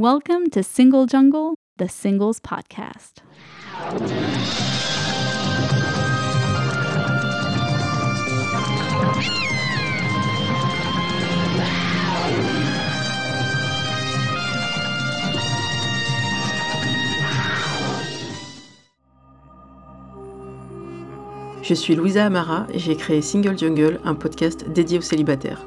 Welcome to Single Jungle, the Singles Podcast. Je suis Louisa Amara et j'ai créé Single Jungle, un podcast dédié aux célibataires.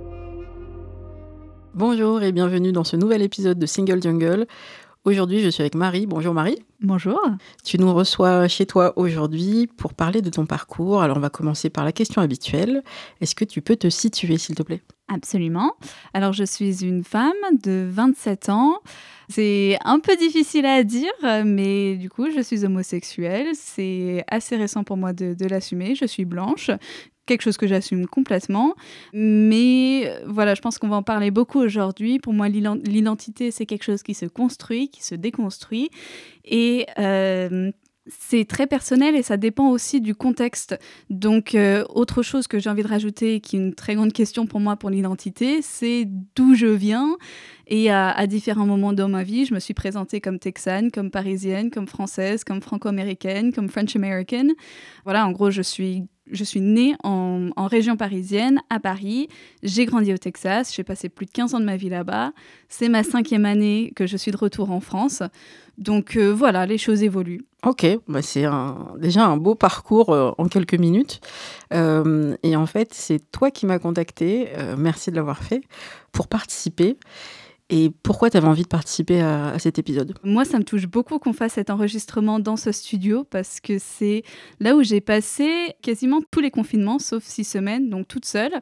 Bonjour et bienvenue dans ce nouvel épisode de Single Jungle. Aujourd'hui, je suis avec Marie. Bonjour Marie. Bonjour. Tu nous reçois chez toi aujourd'hui pour parler de ton parcours. Alors, on va commencer par la question habituelle. Est-ce que tu peux te situer, s'il te plaît? Absolument. Alors, je suis une femme de 27 ans. C'est un peu difficile à dire, mais du coup, je suis homosexuelle. C'est assez récent pour moi de, de l'assumer. Je suis blanche quelque chose que j'assume complètement. Mais voilà, je pense qu'on va en parler beaucoup aujourd'hui. Pour moi, l'identité, c'est quelque chose qui se construit, qui se déconstruit. Et euh, c'est très personnel et ça dépend aussi du contexte. Donc, euh, autre chose que j'ai envie de rajouter, qui est une très grande question pour moi pour l'identité, c'est d'où je viens. Et à, différents moments dans ma vie, je me suis présentée comme texane, comme parisienne, comme française, comme franco-américaine, comme French-américaine. Voilà, en gros, je suis je suis née en, région parisienne, à Paris. J'ai grandi au Texas. J'ai passé plus de 15 ans de ma vie là-bas. C'est ma cinquième année que je suis de retour en France. Donc euh, voilà, les choses évoluent. Ok, bah c'est déjà un beau parcours euh, en quelques minutes. Euh, et en fait, c'est toi qui m'as contacté, merci de l'avoir fait, pour participer. Et pourquoi tu avais envie de participer à, cet épisode? Moi, ça me touche beaucoup qu'on fasse cet enregistrement dans ce studio parce que c'est là où j'ai passé quasiment tous les confinements, sauf six semaines, donc toute seule.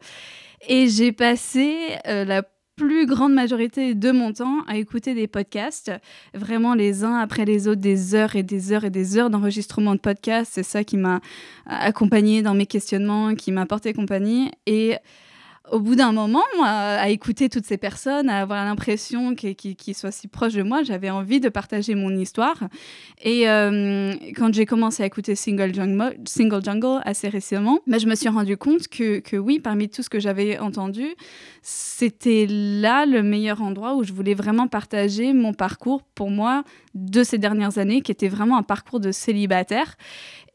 Et j'ai passé euh, la plus grande majorité de mon temps à écouter des podcasts, vraiment les uns après les autres, des heures et des heures et des heures d'enregistrement de podcasts. C'est ça qui m'a accompagné dans mes questionnements, qui m'a porté compagnie. Et au bout d'un moment, à écouter toutes ces personnes, à avoir l'impression qu'ils soient si proches de moi, j'avais envie de partager mon histoire. Et euh, quand j'ai commencé à écouter Single Jungle, assez récemment, bah, je me suis rendu compte que, que oui, parmi tout ce que j'avais entendu, c'était là le meilleur endroit où je voulais vraiment partager mon parcours pour moi de ces dernières années, qui était vraiment un parcours de célibataire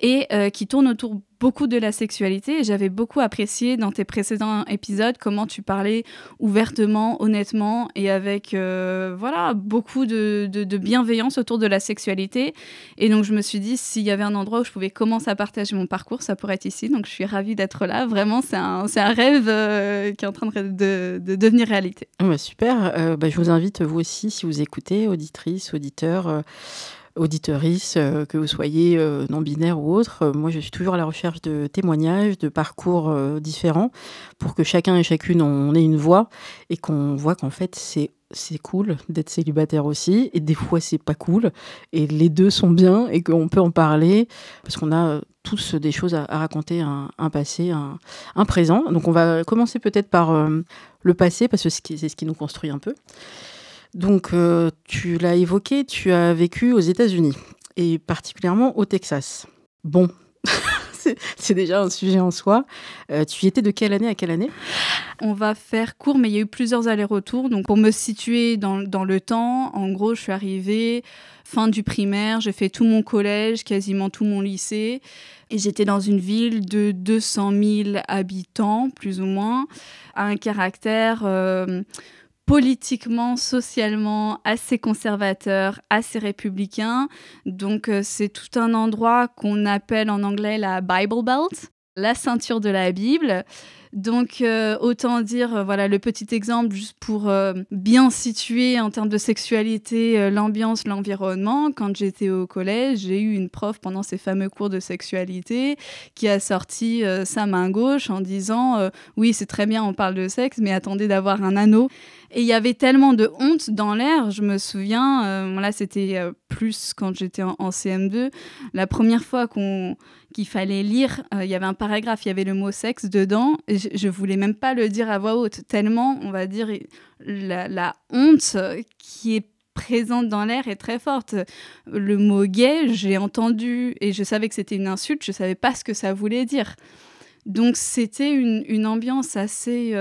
et euh, qui tourne autour beaucoup de la sexualité. Et j'avais beaucoup apprécié dans tes précédents épisodes comment tu parlais ouvertement, honnêtement et avec euh, voilà beaucoup de, bienveillance autour de la sexualité. Et donc je me suis dit s'il y avait un endroit où je pouvais commencer à partager mon parcours, ça pourrait être ici. Donc je suis ravie d'être là. Vraiment, c'est un, rêve euh, qui est en train de, de devenir réalité. Ah bah super. Bah, je vous invite vous aussi si vous écoutez, auditrices, auditeurs auditorice, euh, que vous soyez euh, non-binaire ou autre. Euh, moi, je suis toujours à la recherche de témoignages, de parcours différents, pour que chacun et chacune on ait une voix et qu'on voit qu'en fait, c'est c'est cool d'être célibataire aussi, et des fois c'est pas cool, et les deux sont bien, et qu'on peut en parler, parce qu'on a tous des choses à, raconter, un, passé, un, présent. Donc on va commencer peut-être par le passé, parce que c'est ce qui nous construit un peu. Donc, euh, tu l'as évoqué, tu as vécu aux États-Unis et particulièrement au Texas. Bon, c'est déjà un sujet en soi. Euh, tu y étais de quelle année à quelle année? On va faire court, mais il y a eu plusieurs allers-retours. Donc, pour me situer dans, dans, le temps, en gros, je suis arrivée fin du primaire, j'ai fait tout mon collège, quasiment tout mon lycée. Et j'étais dans une ville de 200 000 habitants, plus ou moins, à un caractère. Euh, politiquement, socialement assez conservateur, assez républicain. Donc euh, c'est tout un endroit qu'on appelle en anglais la Bible Belt, la ceinture de la Bible. Donc, euh, autant dire, euh, voilà, le petit exemple juste pour bien situer en termes de sexualité l'ambiance, l'environnement. Quand j'étais au collège, j'ai eu une prof pendant ces fameux cours de sexualité qui a sorti sa main gauche en disant Oui, c'est très bien, on parle de sexe, mais attendez d'avoir un anneau. Et il y avait tellement de honte dans l'air. Je me souviens, euh, là c'était euh, plus quand j'étais en, CM2, la première fois qu'on qu'il fallait lire, euh, il y avait un paragraphe, il y avait le mot sexe dedans. Je, je, voulais même pas le dire à voix haute, tellement, on va dire, la, honte qui est présente dans l'air est très forte. Le mot gay, j'ai entendu et je savais que c'était une insulte, je savais pas ce que ça voulait dire. Donc c'était une, une, ambiance assez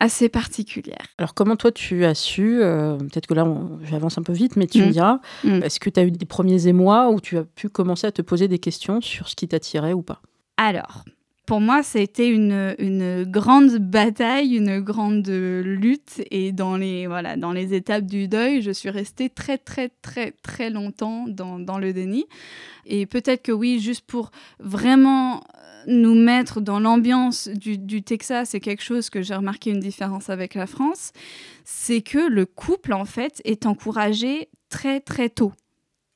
assez particulière. Alors comment toi tu as su, euh, peut-être que là j'avance un peu vite, mais tu me mm. diras, est-ce que tu as eu des premiers émois où tu as pu commencer à te poser des questions sur ce qui t'attirait ou pas? Alors, pour moi, ça a été une, une, grande bataille, une grande lutte. Et dans les, voilà, dans les étapes du deuil, je suis restée très, très, très, très longtemps dans, dans le déni. Et peut-être que oui, juste pour vraiment nous mettre dans l'ambiance du, Texas, c'est quelque chose que j'ai remarqué une différence avec la France, c'est que le couple, en fait, est encouragé très, très tôt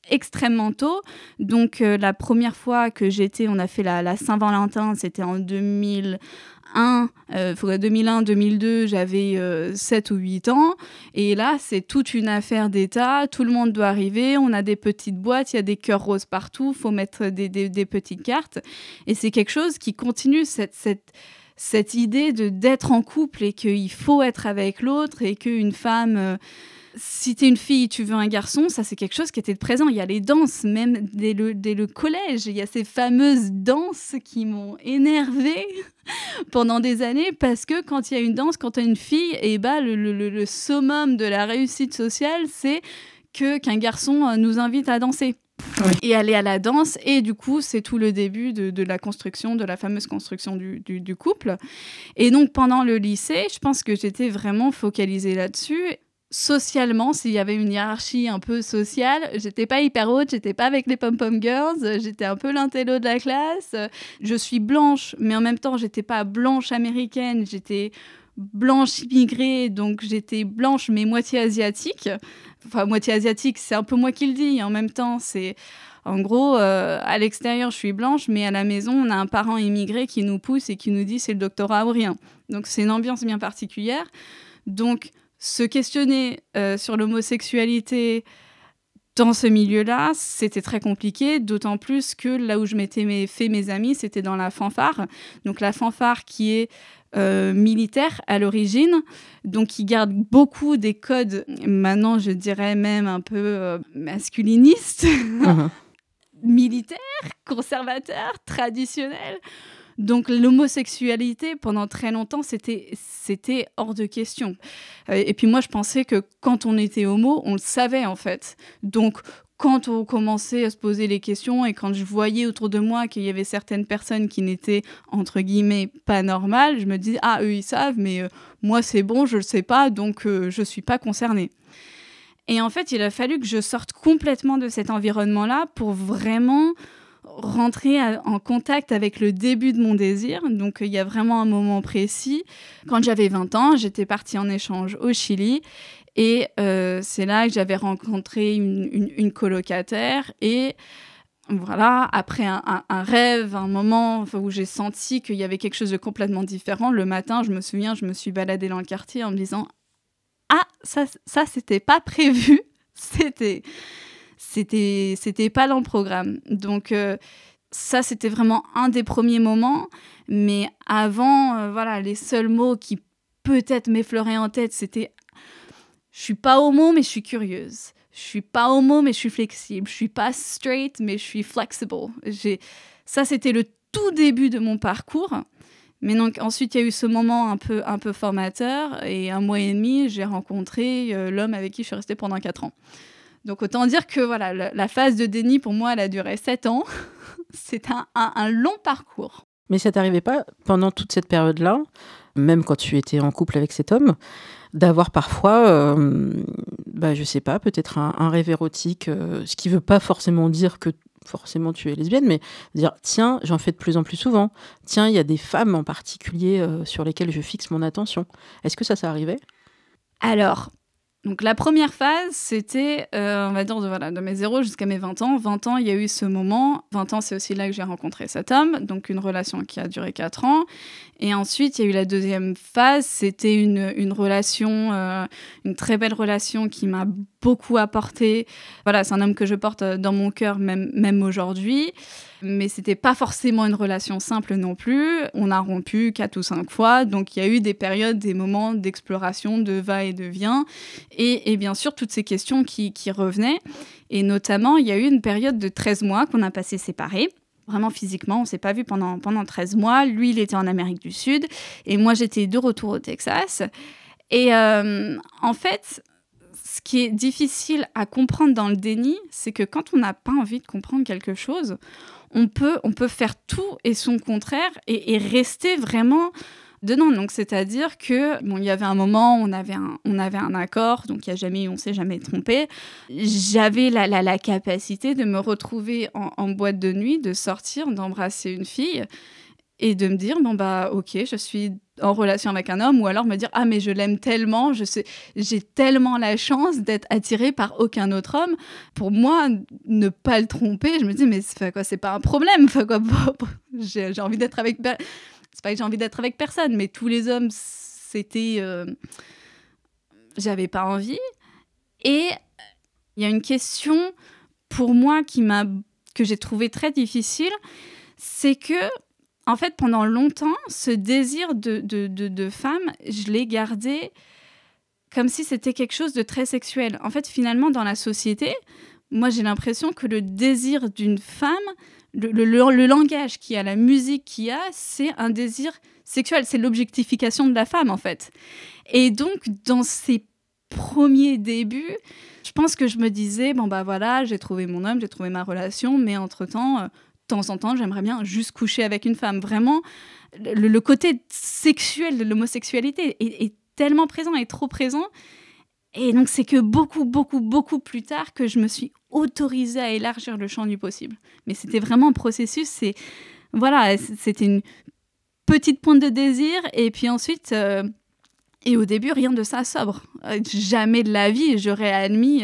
extrêmement tôt. Donc euh, la première fois que j'étais, on a fait la, la Saint-Valentin, c'était en 2000, 2001, euh, 2001-2002, j'avais 7 euh, ou 8 ans. Et là, c'est toute une affaire d'État. Tout le monde doit arriver. On a des petites boîtes, il y a des cœurs roses partout. Faut mettre des, des, petites cartes. Et c'est quelque chose qui continue cette, cette, cette idée de d'être en couple et qu'il faut être avec l'autre et qu'une femme... Si tu es une fille, tu veux un garçon, ça c'est quelque chose qui était présent. Il y a les danses, même dès le, dès le collège. Il y a ces fameuses danses qui m'ont énervée pendant des années parce que quand il y a une danse, quand tu as une fille, et eh bah, le, le, le, summum de la réussite sociale, c'est que qu'un garçon euh, nous invite à danser. Et aller à la danse, et du coup, c'est tout le début de, de, la construction, de la fameuse construction du, du, du couple. Et donc, pendant le lycée, je pense que j'étais vraiment focalisée là-dessus socialement, s'il y avait une hiérarchie un peu sociale, j'étais pas hyper haute, j'étais pas avec les pom-pom girls, j'étais un peu l'intello de la classe. Je suis blanche, mais en même temps, j'étais pas blanche américaine, j'étais blanche immigrée, donc j'étais blanche mais moitié asiatique. Enfin, moitié asiatique, c'est un peu moi qui le dis. En même temps, c'est en gros, euh, à l'extérieur, je suis blanche, mais à la maison, on a un parent immigré qui nous pousse et qui nous dit c'est le doctorat ou rien. Donc c'est une ambiance bien particulière. Donc se questionner euh, sur l'homosexualité dans ce milieu-là, c'était très compliqué, d'autant plus que là où je m'étais fait mes amis, c'était dans la fanfare. Donc la fanfare qui est euh, militaire à l'origine, donc qui garde beaucoup des codes, maintenant je dirais même un peu euh, masculinistes, uh-huh. militaires, conservateurs, traditionnels. Donc l'homosexualité, pendant très longtemps, c'était, hors de question. Euh, et puis moi, je pensais que quand on était homo, on le savait en fait. Donc quand on commençait à se poser les questions et quand je voyais autour de moi qu'il y avait certaines personnes qui n'étaient entre guillemets pas normales, je me disais ah eux ils savent mais euh, moi c'est bon je le sais pas donc euh, je suis pas concernée. Et en fait il a fallu que je sorte complètement de cet environnement là pour vraiment rentrer en contact avec le début de mon désir. Donc il y a vraiment un moment précis. Quand j'avais 20 ans, j'étais partie en échange au Chili. Et euh, c'est là que j'avais rencontré une, colocataire. Et voilà, après un, rêve, un moment où j'ai senti qu'il y avait quelque chose de complètement différent, le matin, je me souviens, je me suis baladée dans le quartier en me disant Ah, ça, ça c'était pas prévu. C'était c'était c'était pas dans le programme. Donc euh, ça c'était vraiment un des premiers moments, mais avant euh, voilà, les seuls mots qui peut-être m'effleuraient en tête, c'était je suis pas homo mais je suis curieuse. Je suis pas homo mais je suis flexible. Je suis pas straight mais je suis flexible. Ça c'était le tout début de mon parcours. Mais donc ensuite il y a eu ce moment un peu un peu formateur et un mois et demi j'ai rencontré euh, l'homme avec qui je suis restée pendant quatre ans. Donc autant dire que voilà, la, phase de déni, pour moi, elle a duré sept ans. C'est un, long parcours. Mais ça t'arrivait pas, pendant toute cette période-là, même quand tu étais en couple avec cet homme, d'avoir parfois, euh, bah, je sais pas, peut-être un, rêve érotique, euh, ce qui veut pas forcément dire que forcément tu es lesbienne, mais dire tiens, j'en fais de plus en plus souvent. Tiens, il y a des femmes en particulier euh, sur lesquelles je fixe mon attention. Est-ce que ça, ça arrivait? Alors, Donc la première phase, c'était, euh, on va dire, de, voilà, de mes 0 jusqu'à mes 20 ans. 20 ans, il y a eu ce moment. 20 ans, c'est aussi là que j'ai rencontré cet homme, donc une relation qui a duré 4 ans. Et ensuite, il y a eu la deuxième phase, c'était une, une relation, euh, une très belle relation qui m'a beaucoup apporté. Voilà, c'est un homme que je porte euh, dans mon cœur même, même aujourd'hui. Mais c'était pas forcément une relation simple non plus. On a rompu quatre ou cinq fois, donc il y a eu des périodes, des moments d'exploration, de va et de vient, et, et bien sûr toutes ces questions qui, qui, revenaient. Et notamment, il y a eu une période de 13 mois qu'on a passé séparés. Vraiment physiquement, on s'est pas vu pendant, pendant 13 mois. Lui, il était en Amérique du Sud, et moi, j'étais de retour au Texas. Et euh, en fait, ce qui est difficile à comprendre dans le déni, c'est que quand on n'a pas envie de comprendre quelque chose, on peut, on peut faire tout et son contraire et, rester vraiment dedans. Donc, c'est-à-dire que, bon, il y avait un moment, on avait un, on avait un accord, donc il y a jamais, on s'est jamais trompé. J'avais la, la, la, capacité de me retrouver en, en boîte de nuit, de sortir, d'embrasser une fille et de me dire bon bah ok je suis en relation avec un homme ou alors me dire ah mais je l'aime tellement je sais j'ai tellement la chance d'être attirée par aucun autre homme. Pour moi ne pas le tromper je me dis mais quoi c'est pas un problème quoi j'ai envie d'être avec c'est pas que j'ai envie d'être avec personne mais tous les hommes c'était euh... j'avais pas envie. Et il y a une question pour moi qui m'a que j'ai trouvé très difficile c'est que en fait, pendant longtemps, ce désir de, de, de, femme, je l'ai gardé comme si c'était quelque chose de très sexuel. En fait, finalement, dans la société, moi, j'ai l'impression que le désir d'une femme, le, le, langage qui a, la musique qui a, c'est un désir sexuel. C'est l'objectification de la femme, en fait. Et donc, dans ces premiers débuts, je pense que je me disais, bon, bah voilà, j'ai trouvé mon homme, j'ai trouvé ma relation, mais entre-temps... De temps en temps, j'aimerais bien juste coucher avec une femme. Vraiment, le, côté sexuel de l'homosexualité est, est, tellement présent et trop présent. Et donc, c'est que beaucoup, beaucoup, beaucoup plus tard que je me suis autorisée à élargir le champ du possible. Mais c'était vraiment un processus. C'est voilà, c'était une petite pointe de désir. Et puis ensuite, euh, et au début, rien de ça sobre. Euh, jamais de la vie, j'aurais admis.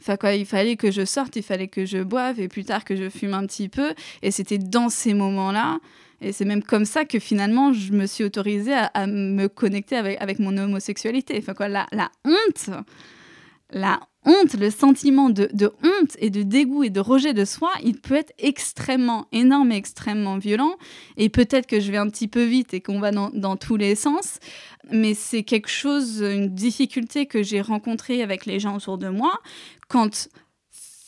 Enfin, quoi, il fallait que je sorte, il fallait que je boive, et plus tard que je fume un petit peu. Et c'était dans ces moments-là. Et c'est même comme ça que finalement, je me suis autorisée à, me connecter avec, avec mon homosexualité. Enfin, quoi, la, la honte, la honte, le sentiment de, de, honte et de dégoût et de rejet de soi, il peut être extrêmement énorme et extrêmement violent. Et peut-être que je vais un petit peu vite et qu'on va dans, dans, tous les sens, mais c'est quelque chose, une difficulté que j'ai rencontrée avec les gens autour de moi quand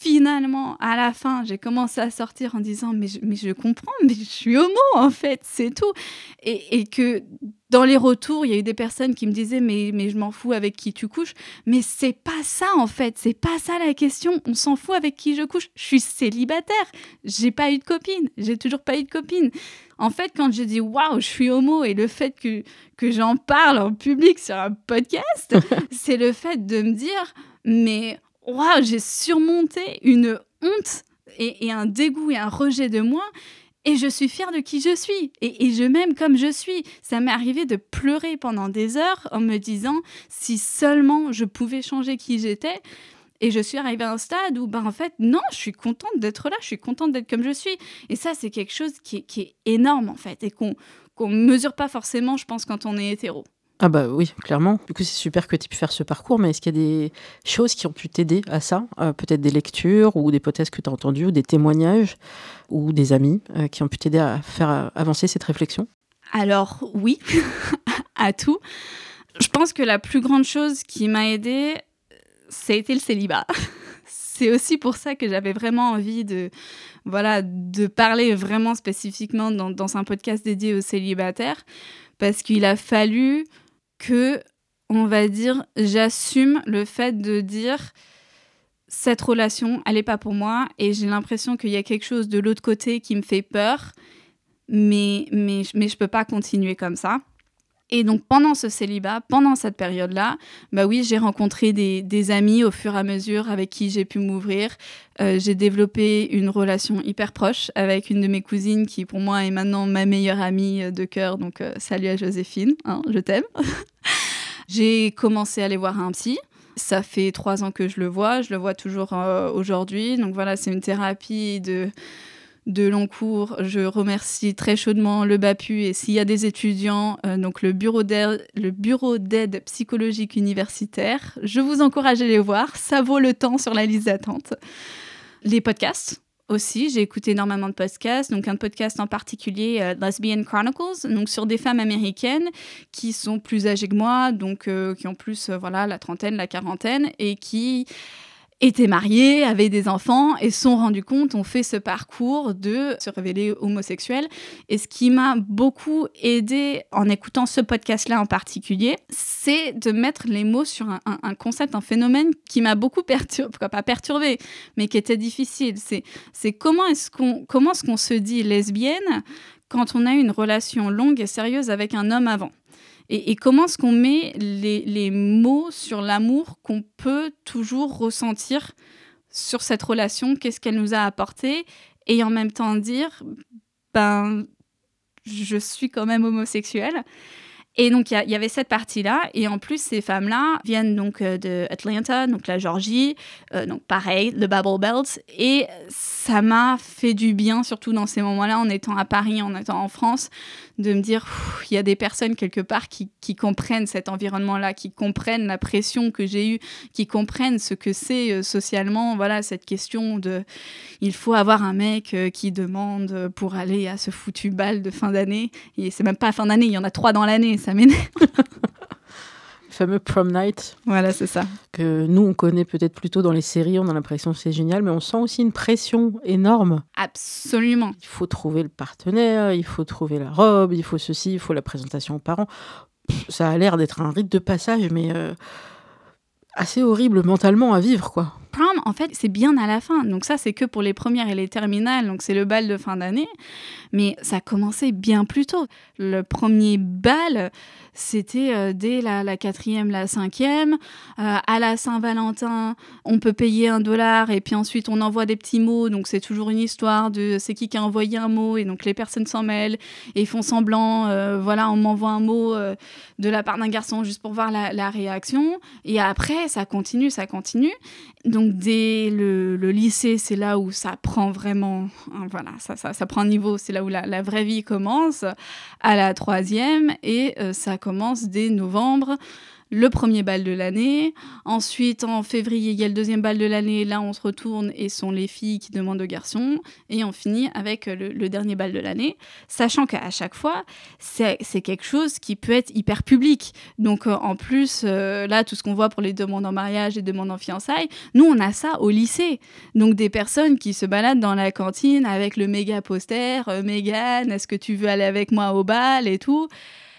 finalement, à la fin, j'ai commencé à sortir en disant mais je, mais je comprends, mais je suis homo en fait, c'est tout. Et, et, que dans les retours, il y a eu des personnes qui me disaient mais, mais je m'en fous avec qui tu couches. Mais c'est pas ça en fait, c'est pas ça la question. On s'en fout avec qui je couche. Je suis célibataire, j'ai pas eu de copine, j'ai toujours pas eu de copine. En fait, quand je dis waouh, je suis homo et le fait que, que j'en parle en public sur un podcast, c'est le fait de me dire mais waouh, j'ai surmonté une honte et, un dégoût et un rejet de moi. Et je suis fière de qui je suis. Et, je m'aime comme je suis. Ça m'est arrivé de pleurer pendant des heures en me disant si seulement je pouvais changer qui j'étais. Et je suis arrivée à un stade où, ben, en fait, non, je suis contente d'être là, je suis contente d'être comme je suis. Et ça, c'est quelque chose qui est, énorme, en fait, et qu'on qu mesure pas forcément, je pense, quand on est hétéro. Ah bah oui, clairement. Du coup, c'est super que tu aies pu faire ce parcours, mais est-ce qu'il y a des choses qui ont pu t'aider à ça euh, Peut-être des lectures ou des podcasts que tu as entendus, ou des témoignages, ou des amis euh, qui ont pu t'aider à faire euh, avancer cette réflexion? Alors oui, à tout. Je pense que la plus grande chose qui m'a aidée, été le célibat. c'est aussi pour ça que j'avais vraiment envie de, voilà, de parler vraiment spécifiquement dans, dans un podcast dédié aux célibataires, parce qu'il a fallu que, on va dire, j'assume le fait de dire cette relation, elle n'est pas pour moi et j'ai l'impression qu'il y a quelque chose de l'autre côté qui me fait peur, mais, mais, mais je ne peux pas continuer comme ça. Et donc pendant ce célibat, pendant cette période-là, bah oui, j'ai rencontré des, des, amis au fur et à mesure avec qui j'ai pu m'ouvrir. Euh, j'ai développé une relation hyper proche avec une de mes cousines qui pour moi est maintenant ma meilleure amie de cœur. Donc euh, salut à Joséphine, hein, je t'aime. j'ai commencé à aller voir un psy. Ça fait trois ans que je le vois, je le vois toujours euh, aujourd'hui. Donc voilà, c'est une thérapie de, de long cours. Je remercie très chaudement le BAPU et s'il y a des étudiants, euh, donc le bureau d'aide, psychologique universitaire, je vous encourage à les voir. Ça vaut le temps sur la liste d'attente. Les podcasts aussi, j'ai écouté énormément de podcasts, donc un podcast en particulier, euh, Lesbian Chronicles, donc sur des femmes américaines qui sont plus âgées que moi, donc euh, qui ont plus, euh, voilà, la trentaine, la quarantaine, et qui étaient mariés, avaient des enfants et sont rendus compte, ont fait ce parcours de se révéler homosexuels. Et ce qui m'a beaucoup aidé en écoutant ce podcast-là en particulier, c'est de mettre les mots sur un, concept, un phénomène qui m'a beaucoup perturbé, pas perturbé, mais qui était difficile. C'est comment est-ce qu'on comment est-ce qu'on se dit lesbienne quand on a une relation longue et sérieuse avec un homme avant? Et, comment est-ce qu'on met les, mots sur l'amour qu'on peut toujours ressentir sur cette relation, qu'est-ce qu'elle nous a apporté, et en même temps dire, ben, je suis quand même homosexuelle. Et donc, il y, avait cette partie-là. Et en plus, ces femmes-là viennent donc euh, de Atlanta, donc la Georgie. Euh, donc, pareil, le Bible Belt. Et ça m'a fait du bien, surtout dans ces moments-là, en étant à Paris, en étant en France, de me dire, il y a des personnes quelque part qui, comprennent cet environnement-là, qui comprennent la pression que j'ai eue, qui comprennent ce que c'est euh, socialement. Voilà, cette question de, il faut avoir un mec qui demande pour aller à ce foutu bal de fin d'année. Et c'est même pas fin d'année, il y en a trois dans l'année ça m'énerve. le fameux prom night. Voilà, c'est ça. Que nous, on connaît peut-être plutôt dans les séries, on a l'impression que c'est génial, mais on sent aussi une pression énorme. Absolument. Il faut trouver le partenaire, il faut trouver la robe, il faut ceci, il faut la présentation aux parents. ça a l'air d'être un rite de passage, mais euh, assez horrible mentalement à vivre, quoi. En fait, c'est bien à la fin. Donc ça, c'est que pour les premières et les terminales. Donc c'est le bal de fin d'année. Mais ça a commencé bien plus tôt. Le premier bal, c'était euh, dès la, quatrième, la cinquième. Euh, à la Saint-Valentin, on peut payer un dollar et puis ensuite on envoie des petits mots. Donc c'est toujours une histoire de c'est qui qui a envoyé un mot et donc les personnes s'en mêlent et font semblant. Euh, voilà, on m'envoie un mot de la part d'un garçon juste pour voir la réaction. Et après, ça continue, ça continue. Donc dès le, lycée, c'est là où ça prend vraiment, hein, voilà, ça, ça, prend niveau, c'est là où la, vraie vie commence, à la troisième, et ça commence dès novembre le premier bal de l'année. Ensuite, en février, il y a le deuxième bal de l'année. Là, on se retourne et sont les filles qui demandent aux garçons. Et on finit avec le, dernier bal de l'année, sachant qu'à chaque fois, c'est quelque chose qui peut être hyper public. Donc, euh, en plus, euh, là, tout ce qu'on voit pour les demandes en mariage et demandes en fiançailles, nous, on a ça au lycée. Donc, des personnes qui se baladent dans la cantine avec le méga poster, euh, Megan, est-ce que tu veux aller avec moi au bal? et tout.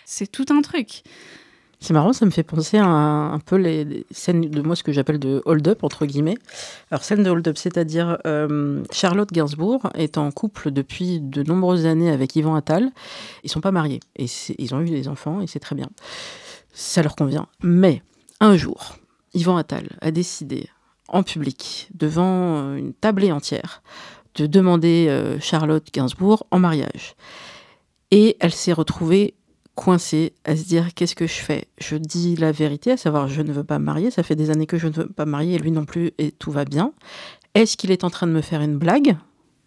C'est tout un truc. C'est marrant, ça me fait penser à un, peu les, scènes de moi, ce que j'appelle de hold-up, entre guillemets. Alors, scène de hold-up, c'est-à-dire euh, Charlotte Gainsbourg est en couple depuis de nombreuses années avec Yvan Attal. Ils sont pas mariés et ils ont eu des enfants et c'est très bien. Ça leur convient. Mais un jour, Yvan Attal a décidé en public, devant euh, une tablée entière, de demander euh, Charlotte Gainsbourg en mariage. Et elle s'est retrouvée coincée à se dire qu'est-ce que je fais? Je dis la vérité, à savoir je ne veux pas me marier, ça fait des années que je ne veux pas me marier et lui non plus et tout va bien. Est-ce qu'il est en train de me faire une blague?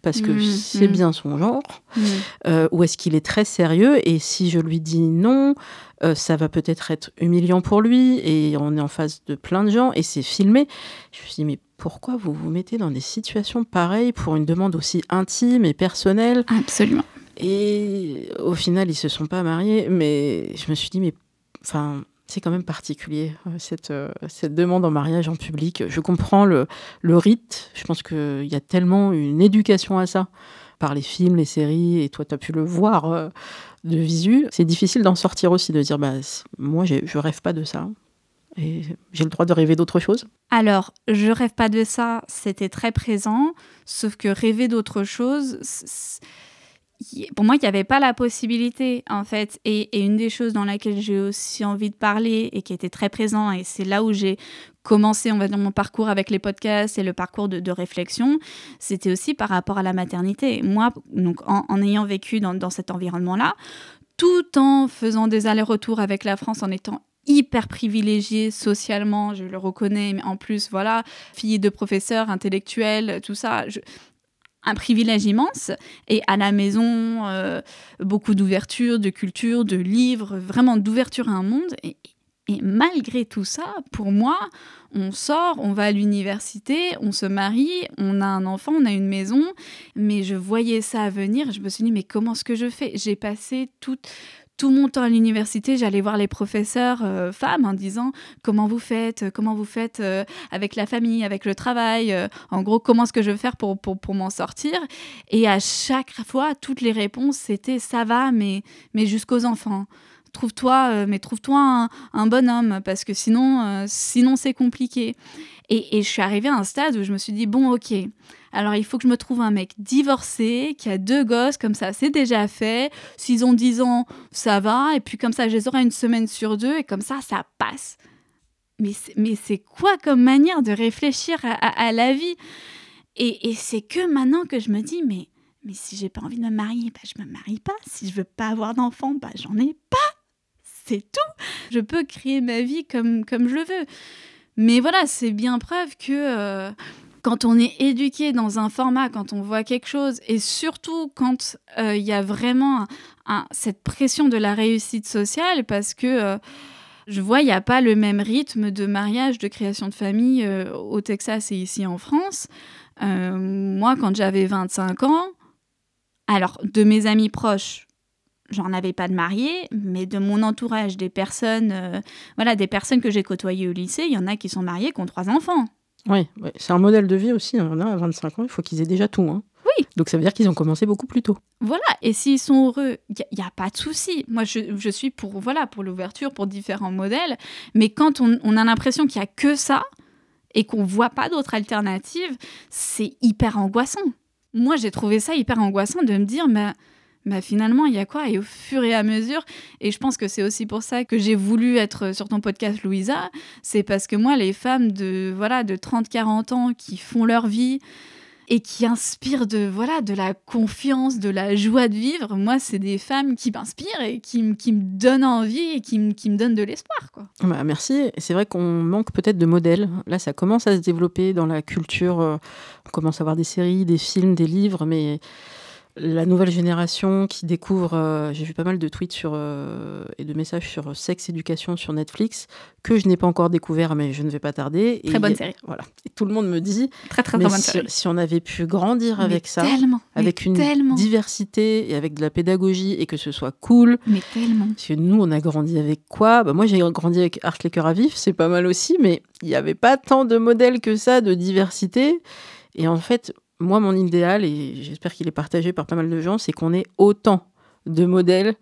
Parce que mmh, c'est mmh. bien son genre, mmh. euh, ou est-ce qu'il est très sérieux? Et si je lui dis non, euh, ça va peut-être être humiliant pour lui et on est en face de plein de gens et c'est filmé. Je me suis dit mais pourquoi vous vous mettez dans des situations pareilles pour une demande aussi intime et personnelle? Absolument. Et au final, ils se sont pas mariés, mais je me suis dit, mais enfin, c'est quand même particulier, euh, cette, euh, cette demande en mariage en public. Je comprends le, le rite, je pense qu'il y a tellement une éducation à ça par les films, les séries, et toi, tu as pu le voir euh, de visu. C'est difficile d'en sortir aussi, de dire, bah, moi, je rêve pas de ça. Et j'ai le droit de rêver d'autre chose Alors, je rêve pas de ça, c'était très présent, sauf que rêver d'autre chose, pour moi, il n'y avait pas la possibilité, en fait. Et, une des choses dans laquelle j'ai aussi envie de parler et qui était très présent, et c'est là où j'ai commencé, on va dire, mon parcours avec les podcasts et le parcours de, réflexion, c'était aussi par rapport à la maternité. Moi, donc, en, ayant vécu dans, cet environnement-là, tout en faisant des allers-retours avec la France, en étant hyper privilégiée socialement, je le reconnais, mais en plus, voilà, fille de professeur, intellectuel, tout ça. Un privilège immense. Et à la maison, euh, beaucoup d'ouverture, de culture, de livres, vraiment d'ouverture à un monde. Et, et malgré tout ça, pour moi, on sort, on va à l'université, on se marie, on a un enfant, on a une maison, mais je voyais ça venir, je me suis dit, mais comment est-ce que je fais? J'ai passé tout, tout mon temps à l'université, j'allais voir les professeurs euh, femmes en disant comment vous faites, comment vous faites euh, avec la famille, avec le travail, euh, en gros comment est-ce que je vais faire pour m'en sortir? Et à chaque fois, toutes les réponses c'était ça va, mais, mais jusqu'aux enfants trouve-toi, euh, mais trouve-toi un, bonhomme parce que sinon, euh, sinon c'est compliqué. Et, je suis arrivée à un stade où je me suis dit bon, ok. Alors il faut que je me trouve un mec divorcé qui a deux gosses comme ça, c'est déjà fait. S'ils ont 10 ans, ça va. Et puis comme ça, je les aurai une semaine sur deux et comme ça, ça passe. Mais c'est quoi comme manière de réfléchir à, la vie? Et, et c'est que maintenant que je me dis mais mais si j'ai pas envie de me marier, bah, je me marie pas. Si je veux pas avoir d'enfant, bah, j'en ai pas c'est tout. Je peux créer ma vie comme, comme je le veux. Mais voilà, c'est bien preuve que euh, quand on est éduqué dans un format, quand on voit quelque chose, et surtout quand euh, il y a vraiment cette pression de la réussite sociale, parce que euh, je vois, il n'y a pas le même rythme de mariage, de création de famille au Texas et ici en France. moi, quand j'avais 25 ans, alors de mes amis proches, j'en avais pas de mariés, mais de mon entourage, des personnes, euh, voilà, des personnes que j'ai côtoyées au lycée, il y en a qui sont mariées, qui ont trois enfants. Oui, c'est un modèle de vie aussi. Hein. à 25 ans, il faut qu'ils aient déjà tout. Hein. Oui. Donc ça veut dire qu'ils ont commencé beaucoup plus tôt. Voilà, et s'ils sont heureux, il n'y a, pas de souci. Moi, je, suis pour voilà pour l'ouverture, pour différents modèles, mais quand on, on a l'impression qu'il n'y a que ça et qu'on voit pas d'autres alternatives, c'est hyper angoissant. Moi, j'ai trouvé ça hyper angoissant de me dire, mais bah finalement, il y a quoi? Et au fur et à mesure, et je pense que c'est aussi pour ça que j'ai voulu être sur ton podcast, Louisa, c'est parce que moi, les femmes de, voilà, de 30-40 ans qui font leur vie et qui inspirent de, voilà, de la confiance, de la joie de vivre, moi, c'est des femmes qui m'inspirent et qui, qui, me donnent envie et qui, qui me donnent de l'espoir. Quoi. Bah, merci. C'est vrai qu'on manque peut-être de modèles. Là, ça commence à se développer dans la culture. Euh, on commence à voir des séries, des films, des livres, mais la nouvelle génération qui découvre, euh, j'ai vu pas mal de tweets sur, euh, et de messages sur sexe éducation sur Netflix que je n'ai pas encore découvert, mais je ne vais pas tarder. Très bonne série. Voilà. Et tout le monde me dit, très très, très bonne si, série. si on avait pu grandir avec ça, tellement, avec une diversité et avec de la pédagogie et que ce soit cool. Mais tellement. Parce que nous, on a grandi avec quoi? Bah, Moi, j'ai grandi avec Art les cœurs à vif, c'est pas mal aussi, mais il n'y avait pas tant de modèles que ça de diversité. Et en fait, moi, mon idéal, et j'espère qu'il est partagé par pas mal de gens, c'est qu'on ait autant de modèles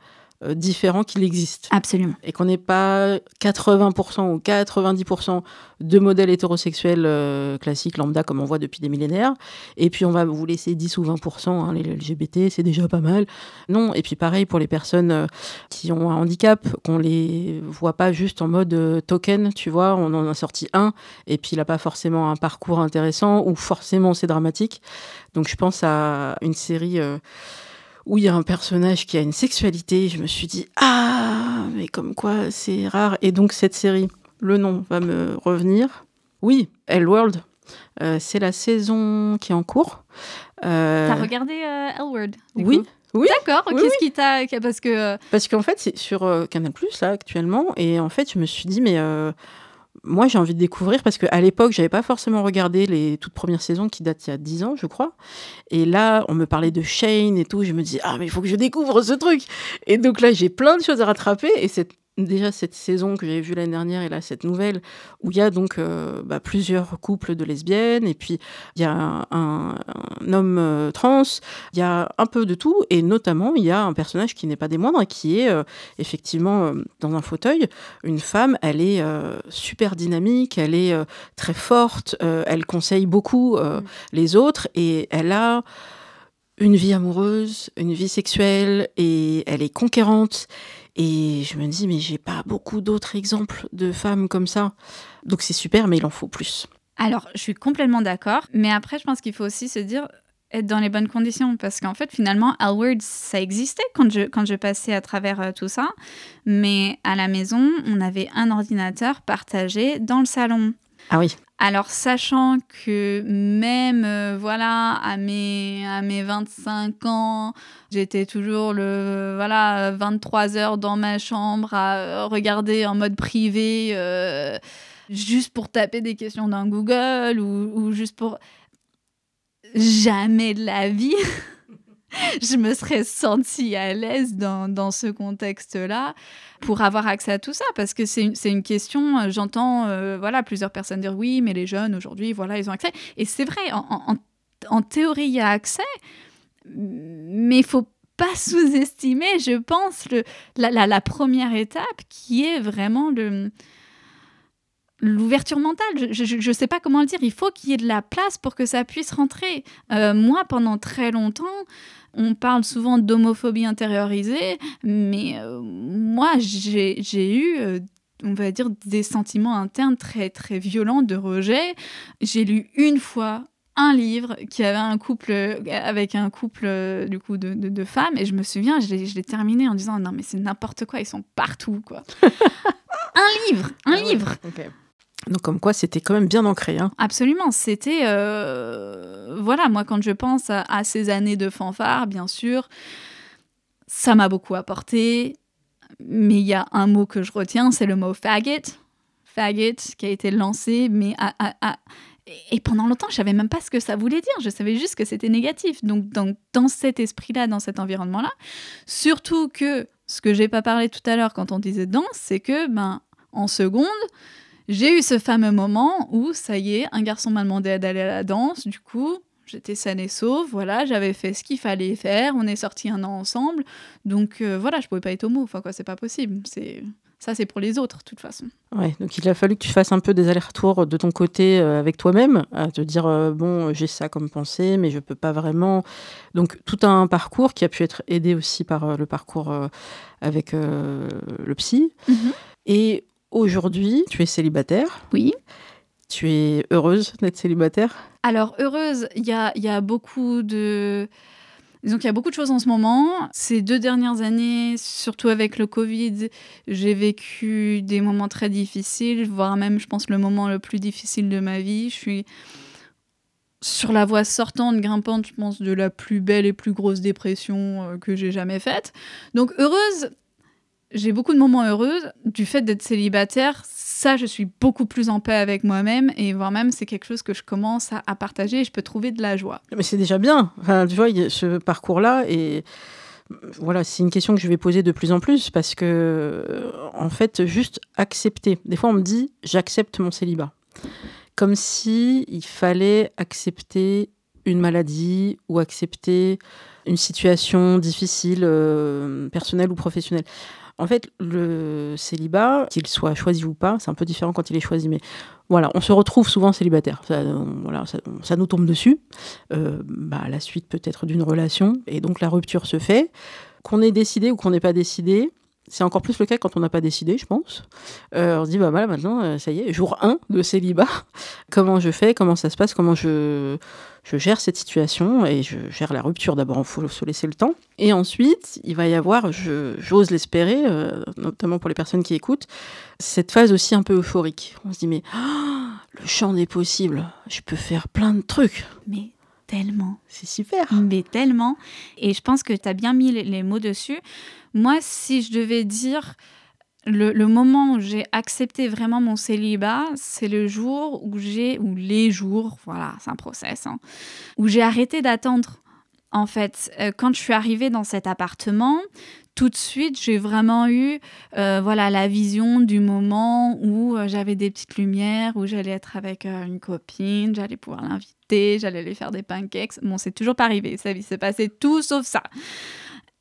différents qu'il existe. Absolument. Et qu'on n'ait pas 80% ou 90% de modèles hétérosexuels euh, classiques, lambda, comme on voit depuis des millénaires. Et puis on va vous laisser 10 ou 20%, hein, les LGBT, c'est déjà pas mal. Non, et puis pareil pour les personnes euh, qui ont un handicap, qu'on les voit pas juste en mode token, tu vois, on en a sorti un, et puis il n'a pas forcément un parcours intéressant, ou forcément c'est dramatique. Donc je pense à une série où il y a un personnage qui a une sexualité. Je me suis dit, ah, mais comme quoi c'est rare. Et donc cette série, le nom va me revenir. Oui, Hellworld. Euh, c'est la saison qui est en cours. Euh... T'as regardé euh, Hellworld Oui. Oui. D'accord. Qu'est-ce qui t'a parce que euh, parce qu'en fait c'est sur euh, Canal Plus là actuellement et en fait je me suis dit mais moi, j'ai envie de découvrir parce qu'à l'époque, j'avais pas forcément regardé les toutes premières saisons qui datent il y a 10 ans, je crois. Et là, on me parlait de Shane et tout. Je me dis, ah, mais il faut que je découvre ce truc. Et donc là, j'ai plein de choses à rattraper. Et cette déjà cette saison que j'avais vue l'année dernière et là cette nouvelle où il y a donc euh, bah, plusieurs couples de lesbiennes et puis il y a un, homme euh, trans, il y a un peu de tout et notamment il y a un personnage qui n'est pas des moindres qui est euh, effectivement dans un fauteuil, une femme, elle est super dynamique, elle est très forte, elle conseille beaucoup mm. les autres et elle a une vie amoureuse, une vie sexuelle et elle est conquérante et je me dis, mais j'ai pas beaucoup d'autres exemples de femmes comme ça. Donc c'est super, mais il en faut plus. Alors, je suis complètement d'accord. Mais après, je pense qu'il faut aussi se dire, être dans les bonnes conditions parce qu'en fait finalement Alward ça existait quand je quand je passais à travers euh, tout ça mais à la maison on avait un ordinateur partagé dans le salon ah alors sachant que même euh, voilà à mes à mes 25 ans j'étais toujours le voilà 23 heures dans ma chambre à euh, regarder en mode privé juste pour taper des questions dans Google ou, ou juste pour jamais de la vie, je me serais sentie à l'aise dans, ce contexte-là pour avoir accès à tout ça parce que c'est une, question euh, j'entends euh, voilà plusieurs personnes dire oui mais les jeunes aujourd'hui voilà ils ont accès et c'est vrai en, théorie il y a accès mais il faut pas sous-estimer je pense la, première étape qui est vraiment l'ouverture mentale. Je ne sais pas comment le dire. Il faut qu'il y ait de la place pour que ça puisse rentrer. Euh, moi, pendant très longtemps, on parle souvent d'homophobie intériorisée, mais euh, moi, j'ai eu... Euh, on va dire des sentiments internes très très violents de rejet. J'ai lu une fois un livre qui avait un couple avec un couple du coup de, de, femmes et je me souviens je l'ai terminé en disant non mais c'est n'importe quoi ils sont partout quoi. Un livre un ah livre donc comme quoi c'était quand même bien ancré. Hein. Absolument, c'était... Euh, voilà, moi quand je pense à, ces années de fanfare, bien sûr, ça m'a beaucoup apporté. Mais il y a un mot que je retiens, c'est le mot faggot. Faggot qui a été lancé, mais Et pendant longtemps, je savais même pas ce que ça voulait dire. Je savais juste que c'était négatif. Donc, dans, dans cet esprit-là, dans cet environnement-là, surtout que ce que j'ai pas parlé tout à l'heure quand on disait danse, c'est que, ben, en seconde, j'ai eu ce fameux moment où, ça y est, un garçon m'a demandé d'aller à la danse. Du coup, j'étais saine et sauve. Voilà, j'avais fait ce qu'il fallait faire. On est sortis un an ensemble. Donc euh, voilà, je pouvais pas être homo. Enfin quoi, c'est pas possible. C'est ça, c'est pour les autres, de toute façon. Ouais, donc il a fallu que tu fasses un peu des allers-retours de ton côté euh, avec toi-même, à te dire euh, bon, j'ai ça comme pensée, mais je peux pas vraiment. Donc tout un parcours qui a pu être aidé aussi par le parcours avec le psy. Mm-hmm. Et Aujourd'hui, tu es célibataire. Oui. Tu es heureuse d'être célibataire? Alors, heureuse, il y a, y a beaucoup de... Disons qu'il y a beaucoup de choses en ce moment. Ces deux dernières années, surtout avec le Covid, j'ai vécu des moments très difficiles, voire même, je pense, le moment le plus difficile de ma vie. Je suis sur la voie sortante, grimpante, je pense, de la plus belle et plus grosse dépression euh, que j'ai jamais faite. Donc, heureuse, j'ai beaucoup de moments heureux du fait d'être célibataire. Ça, je suis beaucoup plus en paix avec moi-même et voire même c'est quelque chose que je commence à, partager et je peux trouver de la joie. Mais c'est déjà bien. Enfin, tu vois, ce parcours-là et voilà, c'est une question que je vais poser de plus en plus parce que, en fait, juste accepter. Des fois, on me dit, j'accepte mon célibat. Comme si il fallait accepter une maladie ou accepter une situation difficile, euh, personnelle ou professionnelle. En fait, le célibat, qu'il soit choisi ou pas, c'est un peu différent quand il est choisi, mais voilà, on se retrouve souvent célibataire. Ça, nous tombe dessus, euh, bah, à la suite peut-être d'une relation, et donc la rupture se fait. Qu'on ait décidé ou qu'on n'ait pas décidé, c'est encore plus le cas quand on n'a pas décidé, je pense. Euh, on se dit, bah voilà, maintenant, euh, ça y est, jour 1 de célibat. comment je fais Comment ça se passe Comment je, je gère cette situation Et je gère la rupture d'abord, il faut se laisser le temps. Et ensuite, il va y avoir, j'ose l'espérer, euh, notamment pour les personnes qui écoutent, cette phase aussi un peu euphorique. On se dit, mais le champ des possibles, je peux faire plein de trucs. Tellement. C'est super. Mais tellement. Et je pense que tu as bien mis les mots dessus. Moi, si je devais dire le, moment où j'ai accepté vraiment mon célibat, c'est le jour où j'ai, ou les jours, voilà, c'est un process, hein, où j'ai arrêté d'attendre. En fait, euh, quand je suis arrivée dans cet appartement, tout de suite, j'ai vraiment eu euh, voilà, la vision du moment où euh, j'avais des petites lumières, où j'allais être avec une copine, j'allais pouvoir l'inviter, j'allais lui faire des pancakes. Bon, c'est toujours pas arrivé, ça s'est passé tout sauf ça.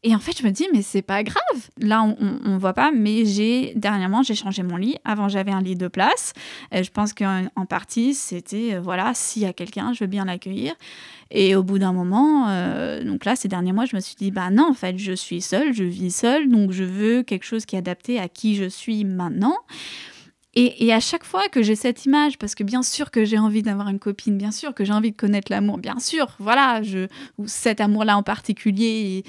Et en fait, je me dis, mais c'est pas grave. Là, on, on, voit pas, mais j'ai dernièrement, j'ai changé mon lit. Avant, j'avais un lit de place. je pense qu'en partie, c'était, euh, voilà, s'il y a quelqu'un, je veux bien l'accueillir. Et au bout d'un moment, euh, donc là, ces derniers mois, je me suis dit, bah non, en fait, je suis seule, je vis seule, donc je veux quelque chose qui est adapté à qui je suis maintenant. Et, à chaque fois que j'ai cette image, parce que bien sûr que j'ai envie d'avoir une copine, bien sûr que j'ai envie de connaître l'amour, bien sûr, voilà, je, ou cet amour-là en particulier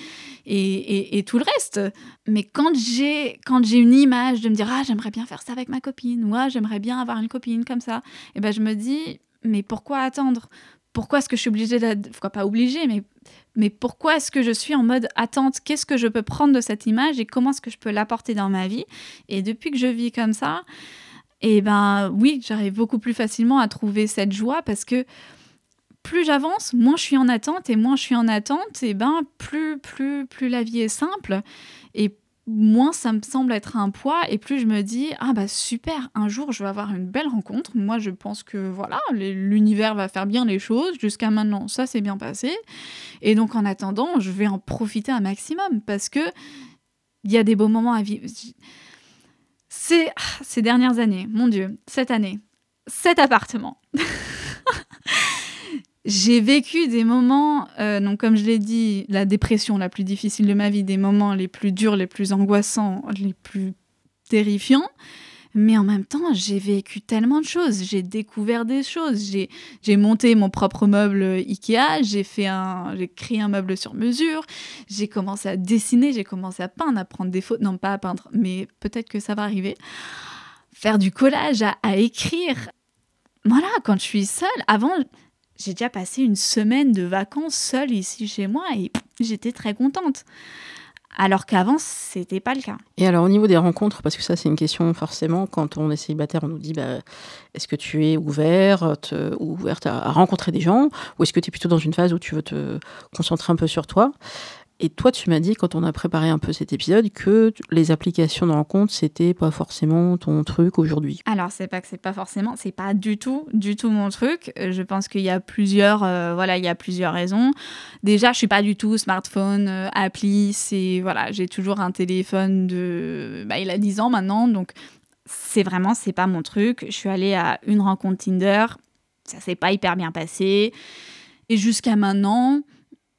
et, tout le reste. Mais quand j'ai quand j'ai une image de me dire ah j'aimerais bien faire ça avec ma copine, ou ah j'aimerais bien avoir une copine comme ça, et eh ben je me dis mais pourquoi attendre? Pourquoi est-ce que je suis obligée pourquoi pas obligée, mais mais pourquoi est-ce que je suis en mode attente? Qu'est-ce que je peux prendre de cette image et comment est-ce que je peux l'apporter dans ma vie? Et depuis que je vis comme ça, et ben oui, j'arrive beaucoup plus facilement à trouver cette joie parce que plus j'avance, moins je suis en attente et moins je suis en attente, et ben plus plus plus la vie est simple et moins ça me semble être un poids et plus je me dis ah bah super un jour je vais avoir une belle rencontre. Moi je pense que voilà l'univers va faire bien les choses. Jusqu'à maintenant ça s'est bien passé. Et donc en attendant je vais en profiter un maximum parce que il y a des beaux moments à vivre ces, ces dernières années, mon Dieu, cette année, cet appartement. J'ai vécu des moments, euh, donc comme je l'ai dit, la dépression la plus difficile de ma vie, des moments les plus durs, les plus angoissants, les plus terrifiants. Mais en même temps, j'ai vécu tellement de choses. J'ai découvert des choses. J'ai monté mon propre meuble Ikea. J'ai fait un, j'ai créé un meuble sur mesure. J'ai commencé à dessiner. J'ai commencé à peindre, à prendre des photos. Non, pas à peindre, mais peut-être que ça va arriver. Faire du collage, à, à écrire. Voilà, quand je suis seule, avant, j'ai déjà passé une semaine de vacances seule ici chez moi et j'étais très contente alors qu'avant, c'était pas le cas. Et alors, au niveau des rencontres, parce que ça, c'est une question forcément, quand on est célibataire, on nous dit bah, est-ce que tu es ouverte, ou ouverte à, rencontrer des gens, ou est-ce que tu es plutôt dans une phase où tu veux te concentrer un peu sur toi? Et toi, tu m'as dit, quand on a préparé un peu cet épisode, que les applications de rencontre, c'était pas forcément ton truc aujourd'hui. Alors, c'est pas que c'est pas forcément, c'est pas du tout, du tout mon truc. Euh, je pense qu'il y a plusieurs, euh, voilà, il y a plusieurs raisons. Déjà, je suis pas du tout smartphone, euh, appli, c'est, voilà, j'ai toujours un téléphone de, bah, il a 10 ans maintenant, donc c'est vraiment, c'est pas mon truc. Je suis allée à une rencontre Tinder, ça s'est pas hyper bien passé. Et jusqu'à maintenant,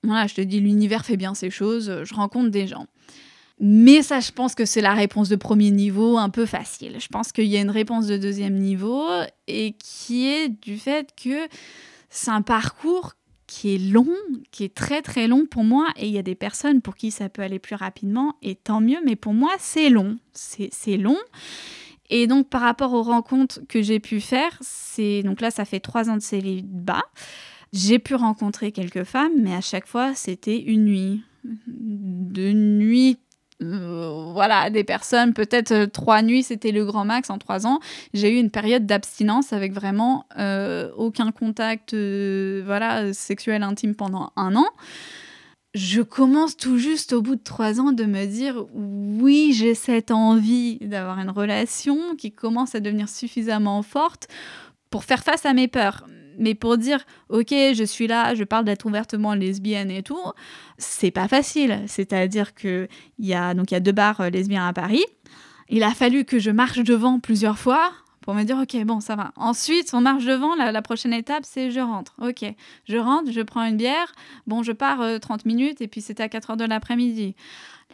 voilà, je te dis, l'univers fait bien ses choses, je rencontre des gens. Mais ça, je pense que c'est la réponse de premier niveau un peu facile. Je pense qu'il y a une réponse de deuxième niveau et qui est du fait que c'est un parcours qui est long, qui est très très long pour moi, et il y a des personnes pour qui ça peut aller plus rapidement, et tant mieux, mais pour moi c'est long, c'est long. Et donc par rapport aux rencontres que j'ai pu faire, c'est donc là ça fait trois ans de célibat, j'ai pu rencontrer quelques femmes, mais à chaque fois, c'était une nuit. De nuit, euh, voilà, des personnes, peut-être euh, trois nuits, c'était le grand max en trois ans. J'ai eu une période d'abstinence avec vraiment euh, aucun contact voilà, sexuel intime pendant un an. Je commence tout juste au bout de trois ans de me dire oui, j'ai cette envie d'avoir une relation qui commence à devenir suffisamment forte pour faire face à mes peurs mais pour dire ok je suis là je parle d'être ouvertement lesbienne et tout c'est pas facile. C'est-à-dire que il y a donc il y a deux bars euh, lesbiens à Paris. Il a fallu que je marche devant plusieurs fois pour me dire ok bon ça va. Ensuite on marche devant la, prochaine étape c'est je rentre. Ok je rentre je prends une bière. Bon je pars 30 euh, minutes et puis c'était à 4 heures de l'après-midi.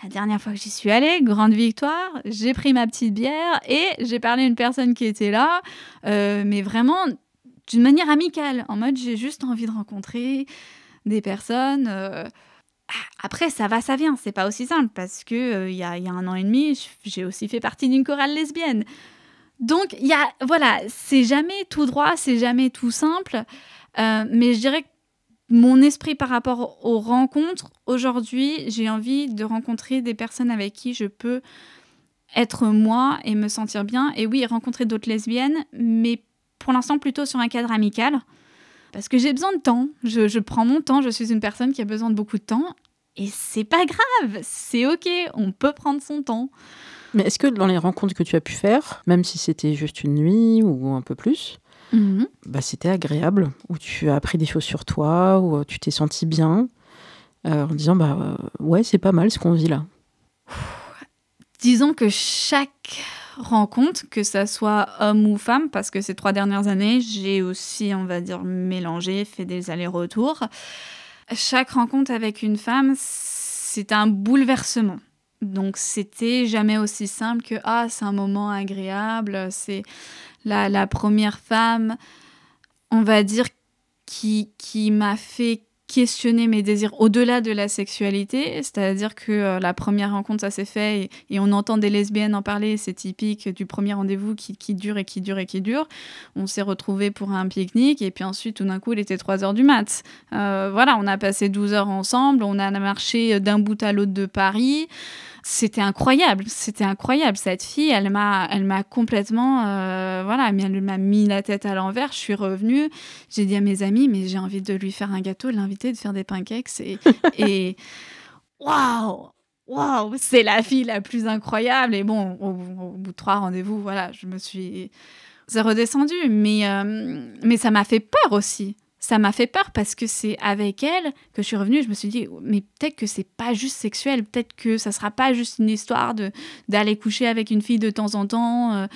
La dernière fois que j'y suis allée, grande victoire, j'ai pris ma petite bière et j'ai parlé à une personne qui était là, euh, mais vraiment d'une manière amicale, en mode j'ai juste envie de rencontrer des personnes. Euh, après, ça va, ça vient. C'est pas aussi simple parce que euh, il y, a, un an et demi, j'ai aussi fait partie d'une chorale lesbienne. Donc, il y a, voilà, c'est jamais tout droit, c'est jamais tout simple. Euh, mais je dirais que mon esprit par rapport aux rencontres, aujourd'hui, j'ai envie de rencontrer des personnes avec qui je peux être moi et me sentir bien. Et oui, rencontrer d'autres lesbiennes, mais pour l'instant plutôt sur un cadre amical, parce que j'ai besoin de temps. Je, prends mon temps, je suis une personne qui a besoin de beaucoup de temps, et c'est pas grave, c'est ok, on peut prendre son temps. Mais est-ce que dans les rencontres que tu as pu faire, même si c'était juste une nuit ou un peu plus, mhm. bah, c'était agréable, où tu as appris des choses sur toi, où tu t'es senti bien, euh, en disant bah euh, ouais c'est pas mal ce qu'on vit là. Disons que chaque rencontre, que ça soit homme ou femme, parce que ces trois dernières années, j'ai aussi, on va dire, mélangé, fait des allers-retours. Chaque rencontre avec une femme, c'est un bouleversement. Donc c'était jamais aussi simple que ah c'est un moment agréable, c'est la, la première femme, on va dire, qui, qui m'a fait questionner mes désirs au-delà de la sexualité, c'est-à-dire que euh, la première rencontre, ça s'est fait et, on entend des lesbiennes en parler, c'est typique du premier rendez-vous qui, qui, dure et qui dure et qui dure. On s'est retrouvés pour un pique-nique et puis ensuite, tout d'un coup, il était 3 heures du mat. Euh, voilà, on a passé 12 heures ensemble, on a marché d'un bout à l'autre de Paris c'était incroyable, c'était incroyable. Cette fille, elle m'a, elle m'a complètement, euh, voilà, elle m'a mis la tête à l'envers. Je suis revenue, j'ai dit à mes amis, mais j'ai envie de lui faire un gâteau, de l'inviter, de faire des pancakes et, et waouh, waouh, c'est la fille la plus incroyable. Et bon, au, bout de trois rendez-vous, voilà, je me suis, c'est redescendu, mais euh, mais ça m'a fait peur aussi ça m'a fait peur parce que c'est avec elle que je suis revenue. Je me suis dit, mais peut-être que c'est pas juste sexuel, peut-être que ça sera pas juste une histoire de d'aller coucher avec une fille de temps en temps. Euh,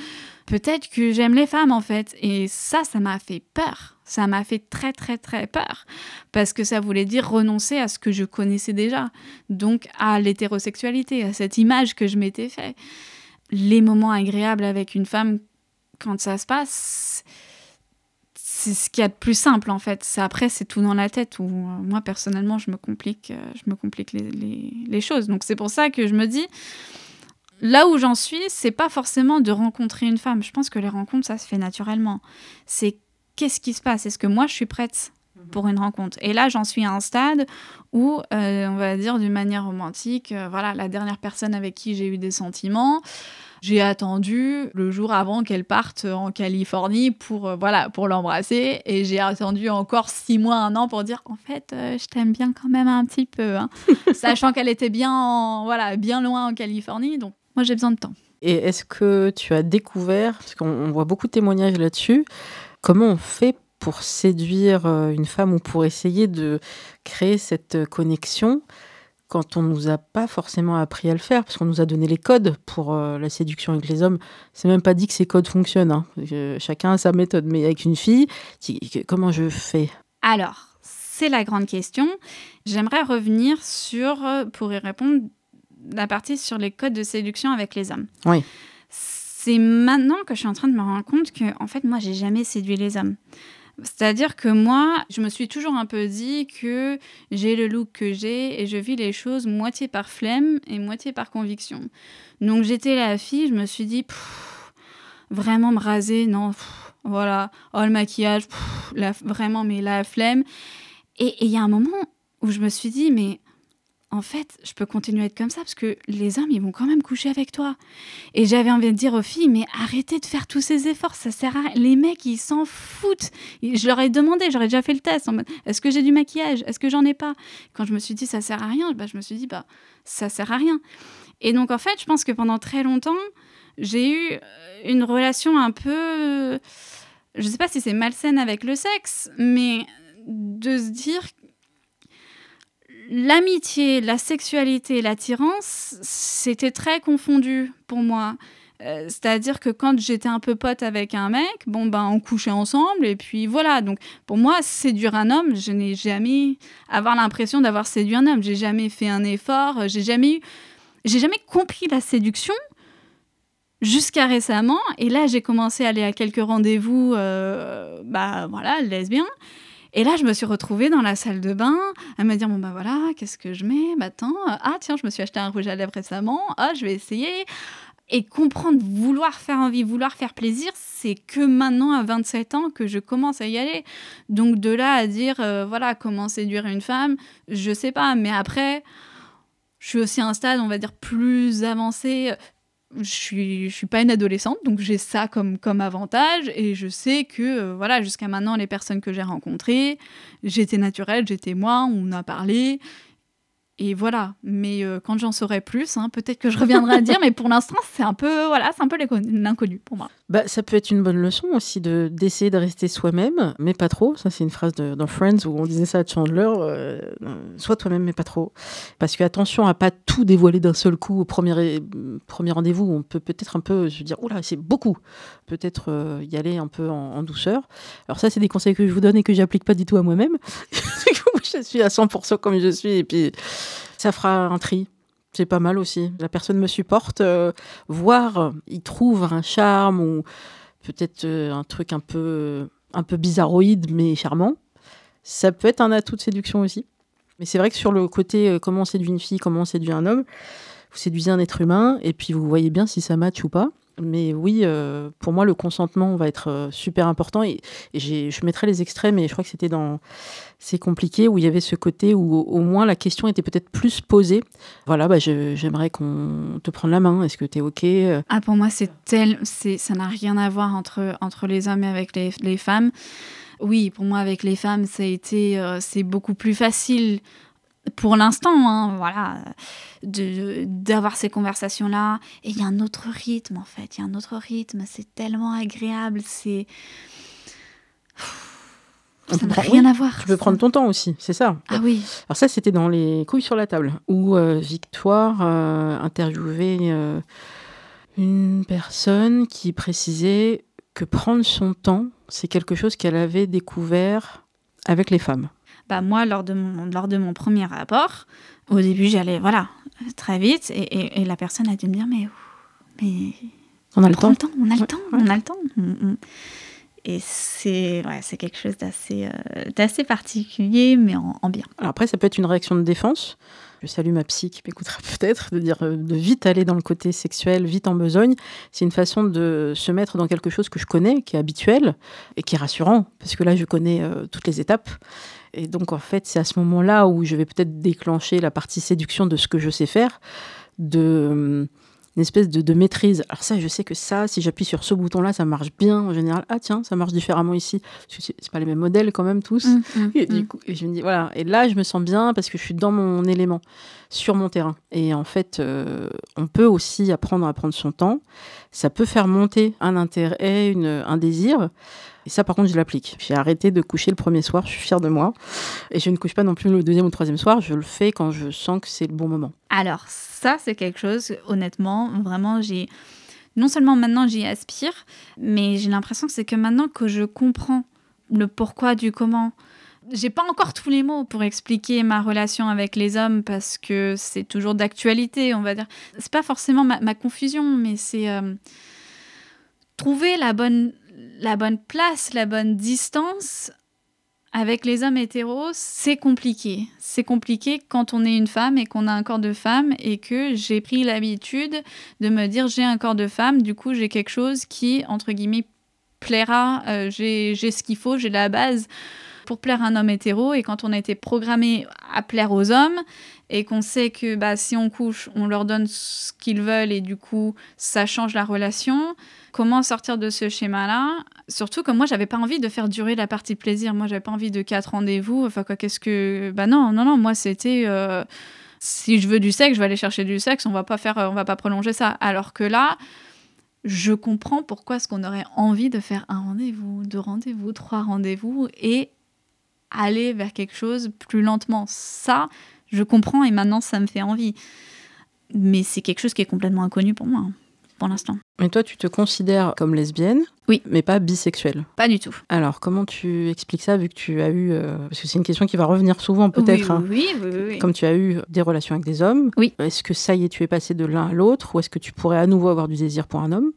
peut-être que j'aime les femmes en fait. Et ça, ça m'a fait peur. Ça m'a fait très très très peur parce que ça voulait dire renoncer à ce que je connaissais déjà, donc à l'hétérosexualité, à cette image que je m'étais fait. Les moments agréables avec une femme quand ça se passe c'est ce qu'il y a de plus simple en fait. Après, c'est tout dans la tête où euh, moi personnellement, je me complique, euh, je me complique les, choses. Donc c'est pour ça que je me dis, là où j'en suis, c'est pas forcément de rencontrer une femme. Je pense que les rencontres, ça se fait naturellement. C'est qu'est-ce qui se passe? Est-ce que moi, je suis prête. Pour une rencontre. Et là, j'en suis à un stade où, euh, on va dire d'une manière romantique, voilà, la dernière personne avec qui j'ai eu des sentiments, j'ai attendu le jour avant qu'elle parte en Californie pour, euh, voilà, pour l'embrasser. Et j'ai attendu encore six mois, un an pour dire en fait, euh, je t'aime bien quand même un petit peu. Hein. Sachant qu'elle était bien, voilà, bien loin en Californie. Donc, moi, j'ai besoin de temps. Et est-ce que tu as découvert, parce qu'on voit beaucoup de témoignages là-dessus, comment on fait pour séduire euh, une femme ou pour essayer de créer cette connexion quand on nous a pas forcément appris à le faire, parce qu'on nous a donné les codes pour euh, la séduction avec les hommes. C'est même pas dit que ces codes fonctionnent. Hein. chacun a sa méthode. Mais avec une fille, comment je fais? Alors, c'est la grande question. J'aimerais revenir sur, euh, pour y répondre, la partie sur les codes de séduction avec les hommes. Oui. C'est maintenant que je suis en train de me rendre compte que, en fait, moi, j'ai jamais séduit les hommes. C'est-à-dire que moi, je me suis toujours un peu dit que j'ai le look que j'ai et je vis les choses moitié par flemme et moitié par conviction. Donc j'étais la fille, je me suis dit, vraiment me raser, non, voilà, oh le maquillage, vraiment, mais la flemme. Et il y a un moment où je me suis dit, mais en fait, je peux continuer à être comme ça parce que les hommes, ils vont quand même coucher avec toi. Et j'avais envie de dire aux filles, mais arrêtez de faire tous ces efforts, ça sert à rien. Les mecs, ils s'en foutent. Je leur ai demandé, j'aurais déjà fait le test. Est-ce que j'ai du maquillage? Est-ce que j'en ai pas? Quand je me suis dit, ça sert à rien, bah, je me suis dit, bah, ça sert à rien. Et donc, en fait, je pense que pendant très longtemps, j'ai eu euh, une relation un peu. Je sais pas si c'est malsaine avec le sexe, mais de se dire l'amitié, la sexualité, l'attirance, c'était très confondu pour moi. Euh, c'est-à-dire que quand j'étais un peu pote avec un mec, bon ben on couchait ensemble et puis voilà. Donc pour moi, séduire un homme, je n'ai jamais avoir l'impression d'avoir séduit un homme. J'ai jamais fait un effort, j'ai jamais eu, j'ai jamais compris la séduction jusqu'à récemment. Et là, j'ai commencé à aller à quelques rendez-vous, euh, bah voilà, lesbiens. Et là, je me suis retrouvée dans la salle de bain à me dire bon bah voilà, qu'est-ce que je mets? Bah attends, ah tiens, je me suis acheté un rouge à lèvres récemment. Ah, je vais essayer. Et comprendre, vouloir faire envie, vouloir faire plaisir, c'est que maintenant, à 27 ans, que je commence à y aller. Donc de là à dire, euh, voilà, comment séduire une femme, je sais pas. Mais après, je suis aussi à un stade, on va dire, plus avancé je suis, suis pas une adolescente, donc j'ai ça comme, comme avantage et je sais que euh, voilà jusqu'à maintenant les personnes que j'ai rencontrées, j'étais naturelle, j'étais moi, on a parlé et voilà, mais euh, quand j'en saurai plus, hein, peut-être que je reviendrai à dire, mais pour l'instant, c'est un peu, voilà, c'est un peu l'inconnu pour moi. Bah, ça peut être une bonne leçon aussi de d'essayer de rester soi-même, mais pas trop. Ça, c'est une phrase de, dans Friends où on disait ça à Chandler euh, sois toi-même, mais pas trop. Parce que attention à pas tout dévoiler d'un seul coup au premier, premier rendez-vous. On peut peut-être un peu se dire, oula, c'est beaucoup. Peut-être euh, y aller un peu en, en, douceur. Alors, ça, c'est des conseils que je vous donne et que j'applique pas du tout à moi-même. je suis à 100% comme je suis, et puis ça fera un tri. C'est pas mal aussi. La personne me supporte, euh, voire il trouve un charme ou peut-être euh, un truc un peu, un peu bizarroïde mais charmant. Ça peut être un atout de séduction aussi. Mais c'est vrai que sur le côté euh, comment on séduit une fille, comment on séduit un homme, vous séduisez un être humain et puis vous voyez bien si ça match ou pas. Mais oui, euh, pour moi, le consentement va être euh, super important. Et, je mettrai les extraits, mais je crois que c'était dans C'est compliqué, où il y avait ce côté où au moins la question était peut-être plus posée. Voilà, bah, j'aimerais qu'on te prenne la main. Est-ce que tu es OK Euh, Ah, pour moi, c'est tel, ça n'a rien à voir entre, entre les hommes et avec les, les femmes. Oui, pour moi, avec les femmes, c'est beaucoup plus facile pour l'instant, hein, voilà, de, d'avoir ces conversations-là. Et il y a un autre rythme, en fait. Il y a un autre rythme. C'est tellement agréable. C'est. Ça n'a rien oui, à voir. Tu peux prendre ton temps aussi, c'est ça. Ah oui. Alors ça, c'était dans les couilles sur la table, où euh, Victoire euh, interviewait euh, une personne qui précisait que prendre son temps, c'est quelque chose qu'elle avait découvert avec les femmes. Bah moi, lors de mon, lors de mon premier rapport, au début, j'allais, voilà, très vite. Et, et- et la personne a dû me dire, mais, mais On a le temps. le temps, on a le temps, ouais. on a le temps. Et c'est ouais, c'est quelque chose d'assez euh, d'assez particulier, mais en, en bien. Alors après, ça peut être une réaction de défense. Je salue ma psy qui m'écoutera peut-être, de dire euh, de vite aller dans le côté sexuel, vite en besogne. C'est une façon de se mettre dans quelque chose que je connais, qui est habituel et qui est rassurant, parce que là, je connais euh, toutes les étapes. Et donc, en fait, c'est à ce moment-là où je vais peut-être déclencher la partie séduction de ce que je sais faire, de une espèce de, de maîtrise. Alors ça, je sais que ça, si j'appuie sur ce bouton-là, ça marche bien en général. Ah tiens, ça marche différemment ici. Parce que c'est pas les mêmes modèles quand même tous. Mm, mm, Et, du mm. coup, et je me dis, voilà. Et là, je me sens bien parce que je suis dans mon élément, sur mon terrain. Et en fait, euh, on peut aussi apprendre à prendre son temps. Ça peut faire monter un intérêt, une, un désir. Et ça, par contre, je l'applique. J'ai arrêté de coucher le premier soir, je suis fière de moi. Et je ne couche pas non plus le deuxième ou le troisième soir. Je le fais quand je sens que c'est le bon moment. Alors ça, c'est quelque chose, honnêtement, vraiment, j'ai... Non seulement maintenant j'y aspire, mais j'ai l'impression que c'est que maintenant que je comprends le pourquoi du comment. J'ai pas encore tous les mots pour expliquer ma relation avec les hommes parce que c'est toujours d'actualité, on va dire. C'est pas forcément ma, ma confusion, mais c'est euh, trouver la bonne, la bonne place, la bonne distance avec les hommes hétéros, c'est compliqué. C'est compliqué quand on est une femme et qu'on a un corps de femme et que j'ai pris l'habitude de me dire j'ai un corps de femme, du coup j'ai quelque chose qui, entre guillemets, plaira, euh, j'ai ce qu'il faut, j'ai la base pour plaire un homme hétéro. Et quand on a été programmé à plaire aux hommes et qu'on sait que bah, si on couche, on leur donne ce qu'ils veulent et du coup ça change la relation, comment sortir de ce schéma-là? Surtout que moi, j'avais pas envie de faire durer la partie plaisir. Moi, j'avais pas envie de quatre rendez-vous. Enfin, quoi, qu'est-ce que. Bah non, non, non, moi, c'était. euh, Si je veux du sexe, je vais aller chercher du sexe. On va pas faire, on va pas prolonger ça. Alors que là, je comprends pourquoi est-ce qu'on aurait envie de faire un rendez-vous, deux rendez-vous, trois rendez-vous et aller vers quelque chose plus lentement. Ça, je comprends et maintenant, ça me fait envie. Mais c'est quelque chose qui est complètement inconnu pour moi, hein, pour l'instant. Mais toi, tu te considères comme lesbienne, Oui. mais pas bisexuelle. Pas du tout. Alors, comment tu expliques ça, vu que tu as eu... euh, parce que c'est une question qui va revenir souvent, peut-être. hein. Oui, oui, oui, oui, oui. Comme tu as eu des relations avec des hommes, Oui. est-ce que ça y est, tu es passé de l'un à l'autre, ou est-ce que tu pourrais à nouveau avoir du désir pour un homme?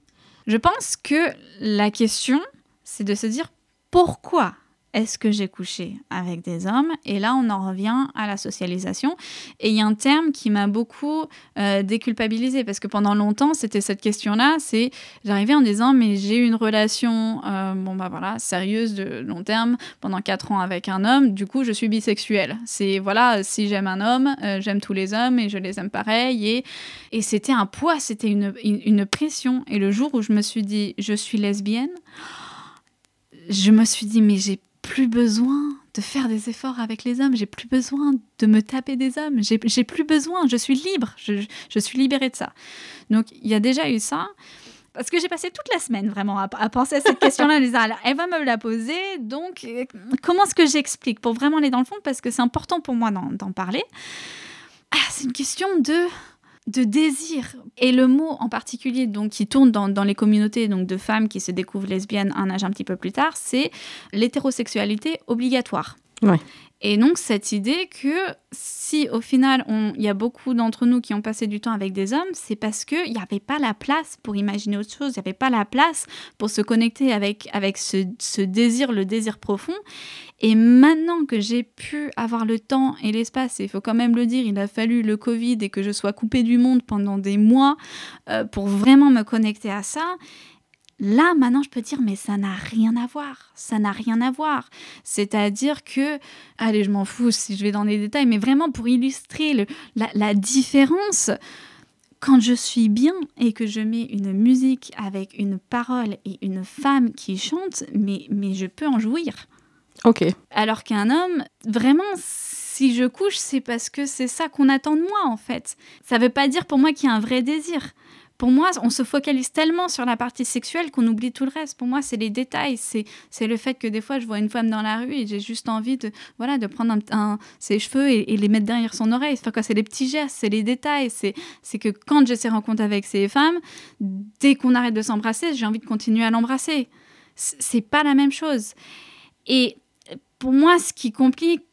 Je pense que la question, c'est de se dire pourquoi? Est-ce que j'ai couché avec des hommes? Et là, on en revient à la socialisation. Et il y a un terme qui m'a beaucoup euh, déculpabilisée parce que pendant longtemps, c'était cette question-là. C'est j'arrivais en disant mais j'ai eu une relation, euh, bon bah voilà, sérieuse de long terme pendant quatre ans avec un homme. Du coup, je suis bisexuelle. C'est voilà, si j'aime un homme, euh, j'aime tous les hommes et je les aime pareil. Et et c'était un poids, c'était une, une, une pression. Et le jour où je me suis dit, je suis lesbienne, je me suis dit, mais j'ai plus besoin de faire des efforts avec les hommes, j'ai plus besoin de me taper des hommes, j'ai plus besoin, je suis libre, je, je suis libérée de ça. Donc il y a déjà eu ça. Parce que j'ai passé toute la semaine vraiment à, penser à cette question-là, elle va me la poser, donc euh, comment est-ce que j'explique? Pour vraiment aller dans le fond, parce que c'est important pour moi d'en d'en parler. Ah, c'est une question de de désir. Et le mot en particulier donc, qui tourne dans, dans les communautés donc, de femmes qui se découvrent lesbiennes un âge un petit peu plus tard, c'est l'hétérosexualité obligatoire. Ouais. Et donc cette idée que si au final il y a beaucoup d'entre nous qui ont passé du temps avec des hommes, c'est parce qu'il n'y avait pas la place pour imaginer autre chose, il n'y avait pas la place pour se connecter avec, avec ce, ce désir, le désir profond. Et maintenant que j'ai pu avoir le temps et l'espace, et il faut quand même le dire, il a fallu le Covid et que je sois coupée du monde pendant des mois euh, pour vraiment me connecter à ça, Là, maintenant, je peux dire, mais ça n'a rien à voir. Ça n'a rien à voir. C'est-à-dire que, allez, je m'en fous si je vais dans les détails, mais vraiment pour illustrer la, différence, quand je suis bien et que je mets une musique avec une parole et une femme qui chante, mais, mais je peux en jouir. Ok. Alors qu'un homme, vraiment, si je couche, c'est parce que c'est ça qu'on attend de moi, en fait. Ça ne veut pas dire pour moi qu'il y a un vrai désir pour moi, on se focalise tellement sur la partie sexuelle qu'on oublie tout le reste. Pour moi, c'est les détails. C'est, le fait que des fois, je vois une femme dans la rue et j'ai juste envie de, voilà, de prendre un, ses cheveux et, les mettre derrière son oreille. Enfin, quoi, c'est les petits gestes, c'est les détails. C'est, c'est que quand j'ai ces rencontres avec ces femmes, dès qu'on arrête de s'embrasser, j'ai envie de continuer à l'embrasser. C'est pas la même chose. Et pour moi, ce qui complique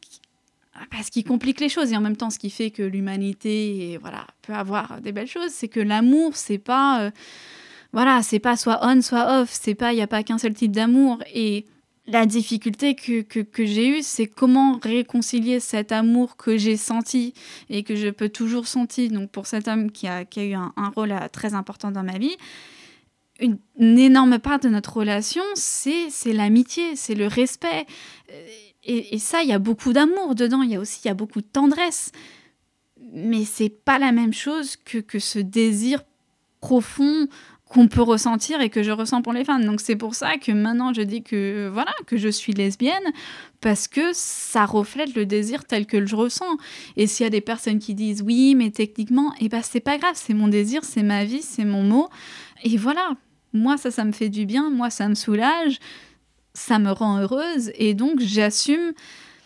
complique les choses et en même temps ce qui fait que l'humanité voilà peut avoir des belles choses c'est que l'amour c'est pas euh, voilà c'est pas soit on soit off c'est pas il y a pas qu'un seul type d'amour et la difficulté que, que, j'ai eue, c'est comment réconcilier cet amour que j'ai senti et que je peux toujours sentir. Donc pour cet homme qui a, qui a eu un, rôle euh, très important dans ma vie, une, énorme part de notre relation, c'est l'amitié, c'est le respect. Euh, et, ça, il y a beaucoup d'amour dedans, il y a aussi y a beaucoup de tendresse. Mais c'est pas la même chose que, que ce désir profond qu'on peut ressentir et que je ressens pour les femmes. Donc c'est pour ça que maintenant je dis que voilà que je suis lesbienne parce que ça reflète le désir tel que je ressens. Et s'il y a des personnes qui disent oui mais techniquement, et eh ben c'est pas grave, c'est mon désir, c'est ma vie, c'est mon mot. Et voilà, moi ça ça me fait du bien, moi ça me soulage ça me rend heureuse et donc j'assume.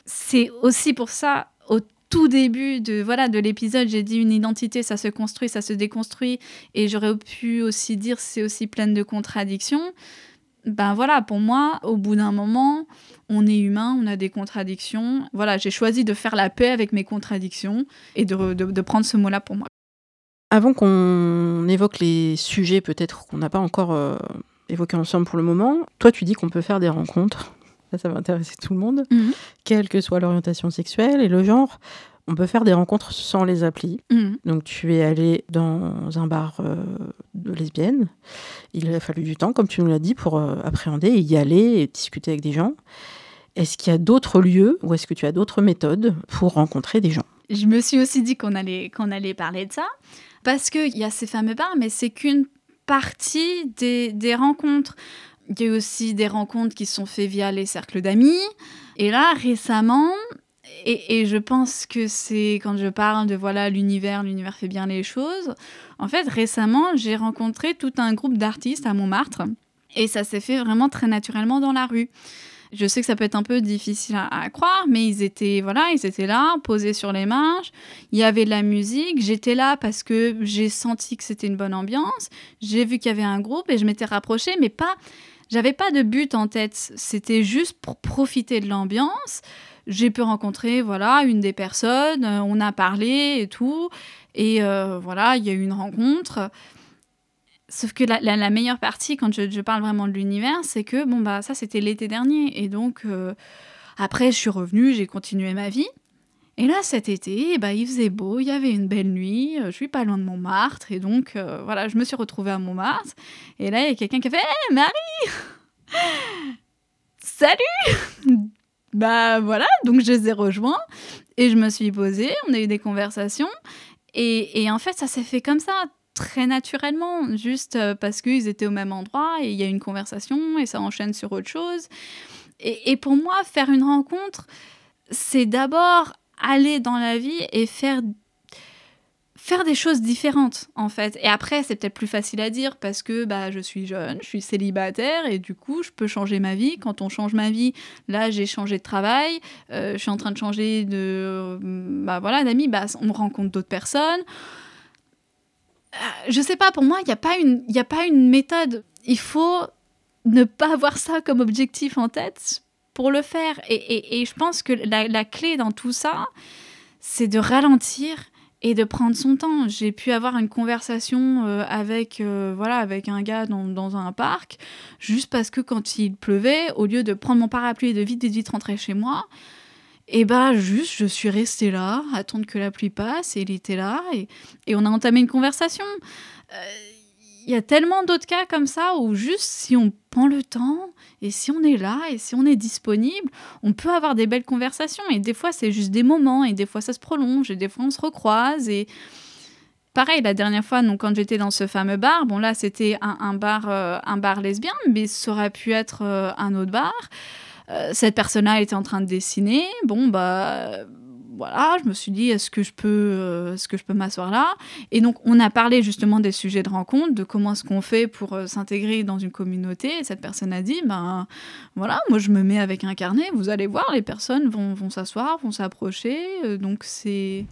C'est aussi pour ça, au tout début de voilà de l'épisode, j'ai dit une identité, ça se construit, ça se déconstruit, et j'aurais pu aussi dire c'est aussi pleine de contradictions. Ben voilà, pour moi, au bout d'un moment, on est humain, on a des contradictions. Voilà, j'ai choisi de faire la paix avec mes contradictions et de, de, prendre ce mot-là pour moi. Avant qu'on évoque les sujets peut-être qu'on n'a pas encore euh, évoquer ensemble pour le moment. Toi, tu dis qu'on peut faire des rencontres. Ça, ça va intéresser tout le monde, mhm. quelle que soit l'orientation sexuelle et le genre. On peut faire des rencontres sans les applis. Mhm. Donc, tu es allé dans un bar euh, de lesbiennes. Il a fallu du temps, comme tu nous l'as dit, pour euh, appréhender et y aller et discuter avec des gens. Est-ce qu'il y a d'autres lieux ou est-ce que tu as d'autres méthodes pour rencontrer des gens? Je me suis aussi dit qu'on allait, allait parler de ça. Parce qu'il y a ces fameux bars, mais c'est qu'une partie des, des rencontres. Il y a aussi des rencontres qui sont faites via les cercles d'amis. Et là, récemment, et, et, je pense que c'est quand je parle de voilà l'univers, l'univers fait bien les choses. En fait, récemment, j'ai rencontré tout un groupe d'artistes à Montmartre. Et ça s'est fait vraiment très naturellement dans la rue. Je sais que ça peut être un peu difficile à, croire, mais ils étaient, voilà, ils étaient là, posés sur les marches. Il y avait de la musique. J'étais là parce que j'ai senti que c'était une bonne ambiance. J'ai vu qu'il y avait un groupe et je m'étais rapprochée, mais pas. J'avais pas de but en tête. C'était juste pour profiter de l'ambiance. J'ai pu rencontrer, voilà, une des personnes. On a parlé et tout. Et euh, voilà, il y a eu une rencontre. Sauf que la, meilleure partie, quand je, parle vraiment de l'univers, c'est que bon bah ça c'était l'été dernier. Et donc euh, après je suis revenue, j'ai continué ma vie. Et là cet été, bah il faisait beau, il y avait une belle nuit, euh, je suis pas loin de Montmartre. Et donc euh, voilà je me suis retrouvée à Montmartre. Et là il y a quelqu'un qui a fait hey, Marie Salut Bah voilà donc je les ai rejoints. Et je me suis posée, on a eu des conversations. Et en fait ça s'est fait comme ça très naturellement, juste euh, parce qu'ils étaient au même endroit et il y a une conversation et ça enchaîne sur autre chose. Et, pour moi, faire une rencontre, c'est d'abord aller dans la vie et faire faire des choses différentes en fait. Et après, c'est peut-être plus facile à dire parce que bah, je suis jeune, je suis célibataire et du coup, je peux changer ma vie. Quand on change ma vie, là, j'ai changé de travail, euh, je suis en train de changer de bah voilà d'amis, bah, on rencontre d'autres personnes. Euh, je sais pas, pour moi, il n'y a, pas une, a pas une méthode. Il faut ne pas avoir ça comme objectif en tête pour le faire. Et, je pense que la, clé dans tout ça, c'est de ralentir et de prendre son temps. J'ai pu avoir une conversation euh, avec, euh, voilà, avec un gars dans, un parc, juste parce que quand il pleuvait, au lieu de prendre mon parapluie et de vite, vite, vite rentrer chez moi, et bah juste, je suis restée là, attendre que la pluie passe, et il était là, et, on a entamé une conversation. Euh, il y a tellement d'autres cas comme ça où juste si on prend le temps et si on est là et si on est disponible, on peut avoir des belles conversations. Et des fois, c'est juste des moments et des fois, ça se prolonge et des fois, on se recroise. Et pareil, la dernière fois, donc, quand j'étais dans ce fameux bar, bon là, c'était un, bar, euh, un bar lesbien, mais ça aurait pu être euh, un autre bar. Euh, cette personne-là était en train de dessiner. Bon, bah voilà, je me suis dit, est-ce que je peux, euh, ce que je peux m'asseoir là? Et donc, on a parlé justement des sujets de rencontre, de comment est-ce qu'on fait pour euh, s'intégrer dans une communauté. Et cette personne a dit, ben voilà, moi je me mets avec un carnet, vous allez voir, les personnes vont, s'asseoir, vont s'approcher. Donc, c'est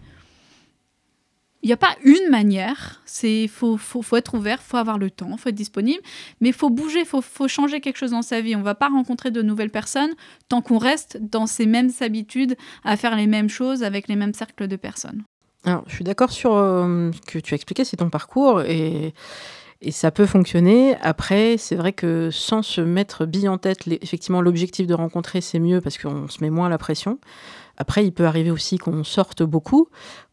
il n'y a pas une manière. C'est faut, faut, être ouvert, faut avoir le temps, faut être disponible, mais faut bouger, faut, faut changer quelque chose dans sa vie. On va pas rencontrer de nouvelles personnes tant qu'on reste dans ces mêmes habitudes à faire les mêmes choses avec les mêmes cercles de personnes. Alors, je suis d'accord sur euh, ce que tu as expliqué, c'est ton parcours et, et ça peut fonctionner. Après, c'est vrai que sans se mettre bille en tête, effectivement, l'objectif de rencontrer, c'est mieux parce qu'on se met moins la pression. Après, il peut arriver aussi qu'on sorte beaucoup,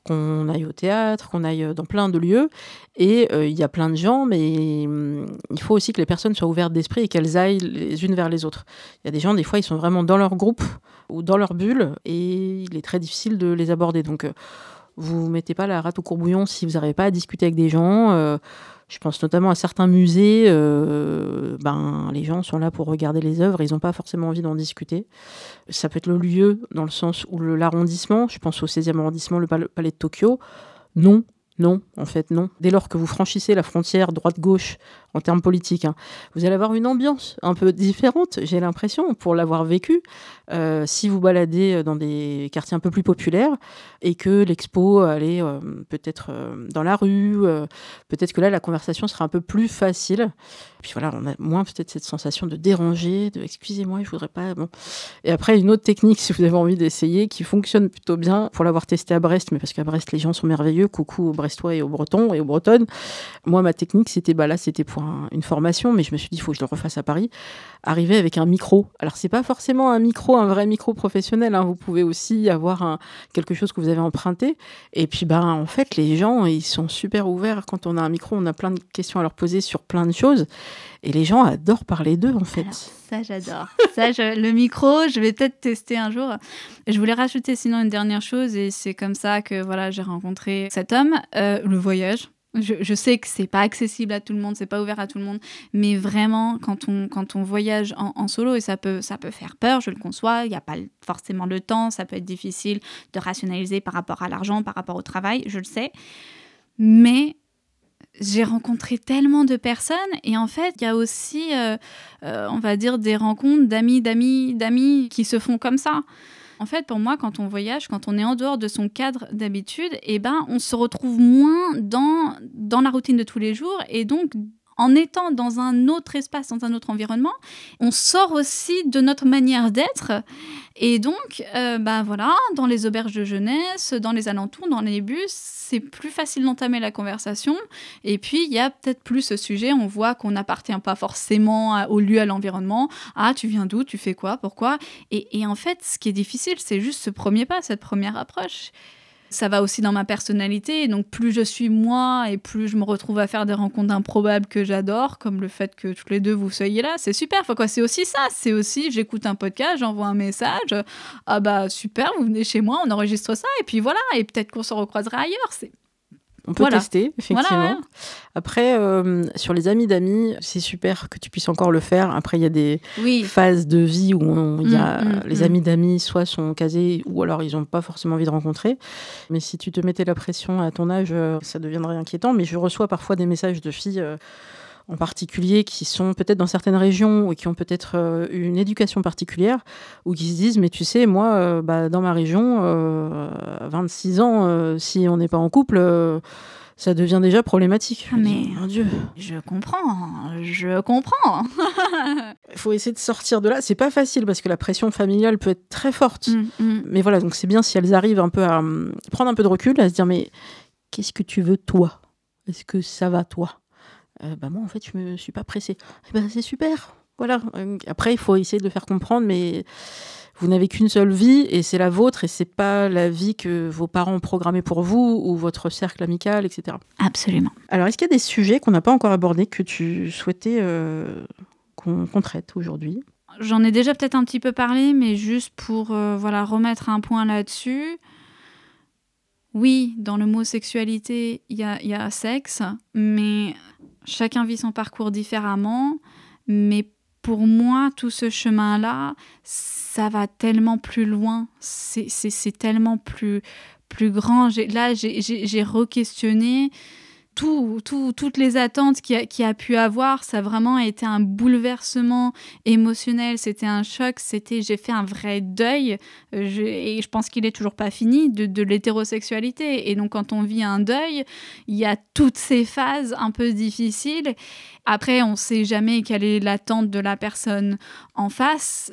qu'on aille au théâtre, qu'on aille dans plein de lieux. Et euh, il y a plein de gens, mais hum, il faut aussi que les personnes soient ouvertes d'esprit et qu'elles aillent les unes vers les autres. Il y a des gens, des fois, ils sont vraiment dans leur groupe ou dans leur bulle et il est très difficile de les aborder. Donc, euh, vous mettez pas la rate au courbouillon si vous n'arrivez pas à discuter avec des gens. Euh, je pense notamment à certains musées, euh, ben, les gens sont là pour regarder les œuvres, ils n'ont pas forcément envie d'en discuter. Ça peut être le lieu dans le sens où l'arrondissement, je pense au 16e arrondissement, le palais de Tokyo, non, non, en fait, non. Dès lors que vous franchissez la frontière droite-gauche en termes politiques, hein, vous allez avoir une ambiance un peu différente, j'ai l'impression, pour l'avoir vécu. Euh, si vous baladez dans des quartiers un peu plus populaires et que l'expo allait euh, peut-être euh, dans la rue, peut-être que là, la conversation sera un peu plus facile. puis voilà, on a moins peut-être cette sensation de déranger, de excusez-moi, je voudrais pas. Bon. Et après, une autre technique, si vous avez envie d'essayer, qui fonctionne plutôt bien, pour l'avoir testé à Brest, mais parce qu'à Brest, les gens sont merveilleux. Coucou aux Brestois et aux Bretons et aux Bretonnes. Moi, ma technique, c'était bah là, c'était pour une formation, mais je me suis dit, il faut que je le refasse à Paris. Arriver avec un micro. Alors, c'est pas forcément un micro, un vrai micro professionnel. Hein. Vous pouvez aussi avoir quelque chose que vous avez emprunté. Et puis, ben, en fait, les gens, ils sont super ouverts. Quand on a un micro, on a plein de questions à leur poser sur plein de choses. Et les gens adorent parler d'eux, en fait. ça, j'adore. ça, le micro, je vais peut-être tester un jour. Je voulais rajouter sinon une dernière chose, et c'est comme ça que voilà, j'ai rencontré cet homme, euh, le voyage. Je, sais que c'est pas accessible à tout le monde, c'est pas ouvert à tout le monde, mais vraiment quand on, quand on voyage en, solo et ça peut, ça peut faire peur, je le conçois, il n'y a pas forcément le temps, ça peut être difficile de rationaliser par rapport à l'argent, par rapport au travail, je le sais, mais j'ai rencontré tellement de personnes et en fait il y a aussi, euh, euh, on va dire, des rencontres d'amis, d'amis, d'amis qui se font comme ça. En fait, pour moi, quand on voyage, quand on est en dehors de son cadre d'habitude, eh ben, on se retrouve moins dans, dans la routine de tous les jours et donc en étant dans un autre espace, dans un autre environnement, on sort aussi de notre manière d'être. Et donc, euh, bah voilà, dans les auberges de jeunesse, dans les alentours, dans les bus, c'est plus facile d'entamer la conversation. Et puis, il y a peut-être plus ce sujet, on voit qu'on n'appartient pas forcément au lieu, à l'environnement. Ah, tu viens d'où? Tu fais quoi? Pourquoi et, et en fait, ce qui est difficile, c'est juste ce premier pas, cette première approche ça va aussi dans ma personnalité. Donc plus je suis moi et plus je me retrouve à faire des rencontres improbables que j'adore, comme le fait que tous les deux vous soyez là, c'est super. Enfin, c'est aussi ça. C'est aussi j'écoute un podcast, j'envoie un message. Ah bah super, vous venez chez moi, on enregistre ça et puis voilà. Et peut-être qu'on se recroisera ailleurs. C'est on peut tester, effectivement. Après, euh, sur les amis d'amis, c'est super que tu puisses encore le faire. Après, il y a des phases de vie où il y a, mm, mm, les mm. amis d'amis soit sont casés ou alors ils n'ont pas forcément envie de rencontrer. Mais si tu te mettais la pression à ton âge, euh, ça deviendrait inquiétant. Mais je reçois parfois des messages de filles. Euh, en particulier qui sont peut-être dans certaines régions ou qui ont peut-être euh, une éducation particulière ou qui se disent mais tu sais moi euh, bah, dans ma région 26 euh, ans si on n'est pas en couple ça devient déjà problématique. Ah, mais mon Dieu. Je comprends, je comprends. Il faut essayer de sortir de là. C'est pas facile parce que la pression familiale peut être très forte. Mm, mm. Mais voilà, donc c'est bien si elles arrivent un peu à hum, prendre un peu de recul, à se dire mais qu'est-ce que tu veux toi? Est-ce que ça va toi? Euh, Bah moi en fait je me suis pas pressée. Eh ben c'est super. Voilà. Euh, Après il faut essayer de le faire comprendre, mais vous n'avez qu'une seule vie et c'est la vôtre et c'est pas la vie que vos parents ont programmée pour vous ou votre cercle amical, etc. Absolument. Alors est-ce qu'il y a des sujets qu'on n'a pas encore abordés que tu souhaitais euh, qu'on traite aujourd'hui? J'en ai déjà peut-être un petit peu parlé, mais juste pour euh, voilà remettre un point là-dessus. Oui, dans le mot sexualité, il y a, il y a sexe, mais chacun vit son parcours différemment. Mais pour moi, tout ce chemin-là, ça va tellement plus loin. C'est tellement plus, plus grand. Là, j'ai re-questionné tout, tout- toutes les attentes qu'il a- a pu avoir. Ça a vraiment été un bouleversement émotionnel. C'était un choc. C'était, j'ai fait un vrai deuil. Euh, je- et je pense qu'il est toujours pas fini de, l'hétérosexualité. Et donc, quand on vit un deuil, il y a toutes ces phases un peu difficiles. Après, on sait jamais quelle est l'attente de la personne en face.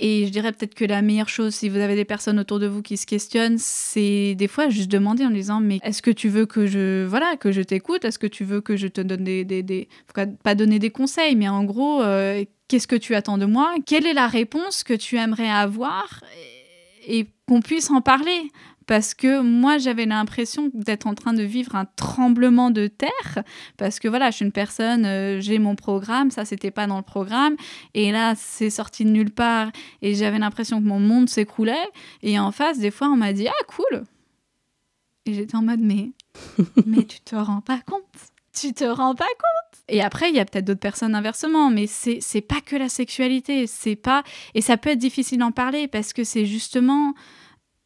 Et je dirais peut-être que la meilleure chose, si vous avez des personnes autour de vous qui se questionnent, c'est des fois juste demander en disant mais est-ce que tu veux que je voilà que je t'écoute? Est-ce que tu veux que je te donne des, des, des- pas donner des conseils, mais en gros euh, qu'est-ce que tu attends de moi? Quelle est la réponse que tu aimerais avoir? Et qu'on puisse en parler parce que moi j'avais l'impression d'être en train de vivre un tremblement de terre parce que voilà je suis une personne euh, j'ai mon programme ça c'était pas dans le programme et là c'est sorti de nulle part et j'avais l'impression que mon monde s'écroulait et en face des fois on m'a dit ah cool! Et j'étais en mode mais mais tu te rends pas compte! Tu te rends pas compte! Et après il y a peut-être d'autres personnes inversement mais c'est c'est pas que la sexualité c'est pas et ça peut être difficile d'en parler parce que c'est justement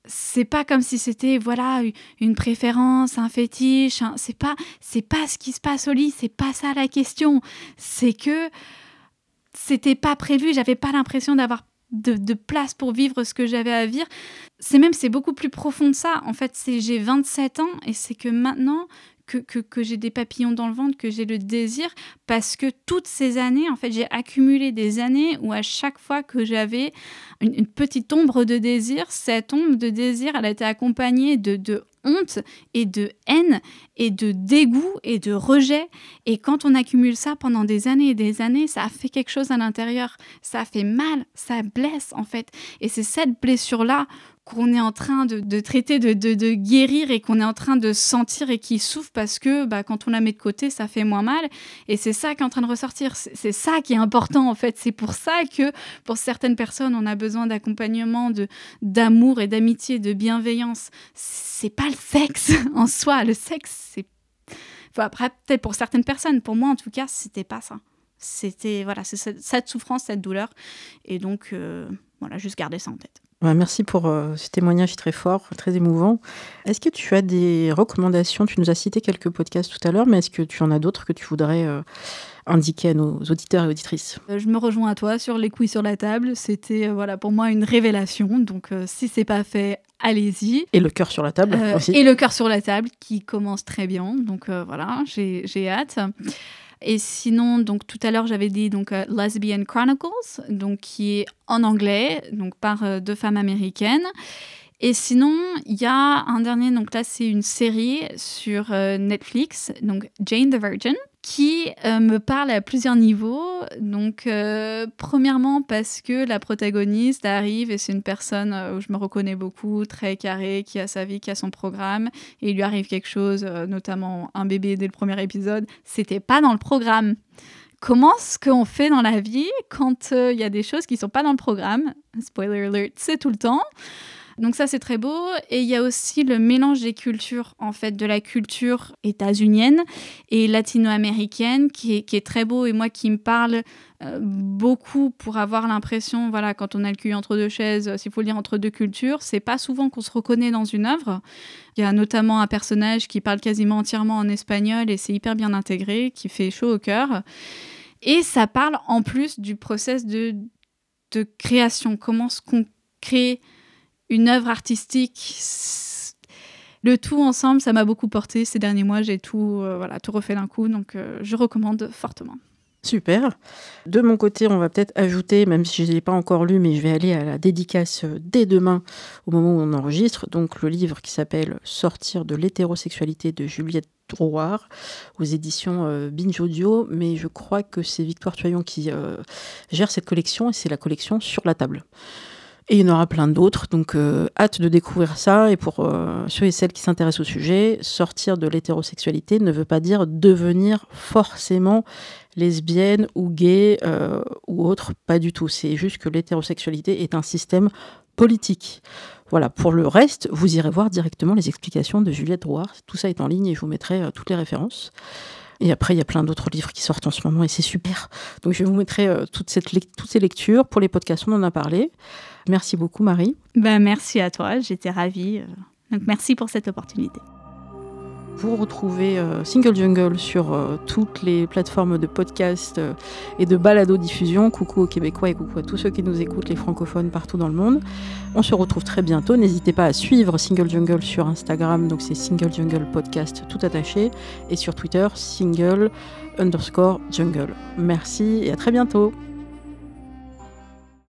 c'est pas comme si c'était voilà une préférence, un fétiche. C'est pas c'est pas ce qui se passe au lit. C'est pas ça la question. C'est que c'était pas prévu. J'avais pas l'impression d'avoir de, de place pour vivre ce que j'avais à vivre. C'est même c'est beaucoup plus profond de ça. En fait, c'est j'ai 27 ans et c'est que maintenant que, j'ai des papillons dans le ventre, que j'ai le désir, parce que toutes ces années, en fait, j'ai accumulé des années où à chaque fois que j'avais une, petite ombre de désir, cette ombre de désir, elle été accompagnée de, honte et de haine et de dégoût et de rejet. Et quand on accumule ça pendant des années et des années, ça fait quelque chose à l'intérieur. Ça fait mal, ça blesse en fait. Et c'est cette blessure-là qu'on est en train de, traiter, de, guérir et qu'on est en train de sentir et qui souffre parce que bah, quand on la met de côté, ça fait moins mal. Et c'est ça qui est en train de ressortir. C'est ça qui est important en fait. C'est pour ça que pour certaines personnes, on a besoin d'accompagnement, d'amour et d'amitié, de bienveillance. C'est pas le sexe en soi. Le sexe, c'est. Après, peut-être pour certaines personnes. Pour moi, en tout cas, c'était pas ça. C'était voilà, cette souffrance, cette douleur. Et donc, euh, voilà, juste garder ça en tête. Ouais, merci pour euh, ce témoignage très fort, très émouvant. Est-ce que tu as des recommandations? Tu nous as cité quelques podcasts tout à l'heure, mais est-ce que tu en as d'autres que tu voudrais euh, indiquer à nos auditeurs et auditrices? Euh, Je me rejoins à toi sur les couilles sur la table. C'était voilà pour moi une révélation. Donc si c'est pas fait, allez-y. Et le cœur sur la table Euh, aussi. et le cœur sur la table qui commence très bien. Donc euh, voilà, j'ai hâte. Et sinon, donc tout à l'heure j'avais dit donc euh, Lesbian Chronicles, donc qui est en anglais, donc par euh, deux femmes américaines. Et sinon, il y a un dernier, donc là c'est une série sur euh, Netflix, donc Jane the Virgin, qui euh, me parle à plusieurs niveaux. Donc euh, premièrement parce que la protagoniste arrive et c'est une personne euh, où je me reconnais beaucoup, très carrée, qui a sa vie, qui a son programme, et il lui arrive quelque chose, notamment un bébé dès le premier épisode. C'était pas dans le programme. Comment est-ce qu'on fait dans la vie quand il y a des choses qui sont pas dans le programme? Spoiler alert, c'est tout le temps. Donc ça c'est très beau. Et il y a aussi le mélange des cultures en fait de la culture états-unienne et latino-américaine qui est, très beau. Et moi qui me parle euh, beaucoup pour avoir l'impression voilà quand on a le cul entre deux chaises euh, s'il faut le dire entre deux cultures c'est pas souvent qu'on se reconnaît dans une œuvre. Il y a notamment un personnage qui parle quasiment entièrement en espagnol et c'est hyper bien intégré qui fait chaud au cœur. Et ça parle en plus du process de, de création comment est-ce qu'on crée une œuvre artistique le tout ensemble, ça m'a beaucoup porté ces derniers mois. J'ai tout, voilà, tout refait d'un coup, donc je recommande fortement. Super. De mon côté, on va peut-être ajouter, même si je ne l'ai pas encore lu, mais je vais aller à la dédicace euh, dès demain, au moment où on enregistre, donc le livre qui s'appelle Sortir de l'hétérosexualité de Juliette Drouard, aux éditions euh, Binge Audio, mais je crois que c'est Victoire Toyon qui euh, gère cette collection, et c'est la collection Sur la table. Et il y en aura plein d'autres, donc hâte de découvrir ça. Et pour ceux et celles qui s'intéressent au sujet, sortir de l'hétérosexualité ne veut pas dire devenir forcément lesbienne ou gay euh, ou autre, pas du tout. C'est juste que l'hétérosexualité est un système politique. Voilà, pour le reste, vous irez voir directement les explications de Juliette Drouard. Tout ça est en ligne et je vous mettrai euh, toutes les références. Et après, il y a plein d'autres livres qui sortent en ce moment et c'est super. Donc, je vous mettrai euh, toutes ces lectures. Pour les podcasts, on en a parlé. Merci beaucoup, Marie. Ben, merci à toi, j'étais ravie. Donc, merci pour cette opportunité. Vous retrouvez euh, Single Jungle sur euh, toutes les plateformes de podcast euh, et de balado-diffusion. Coucou aux Québécois et coucou à tous ceux qui nous écoutent, les francophones partout dans le monde. On se retrouve très bientôt. N'hésitez pas à suivre Single Jungle sur Instagram, donc c'est Single Jungle Podcast tout attaché, et sur Twitter, Single underscore Jungle. Merci et à très bientôt.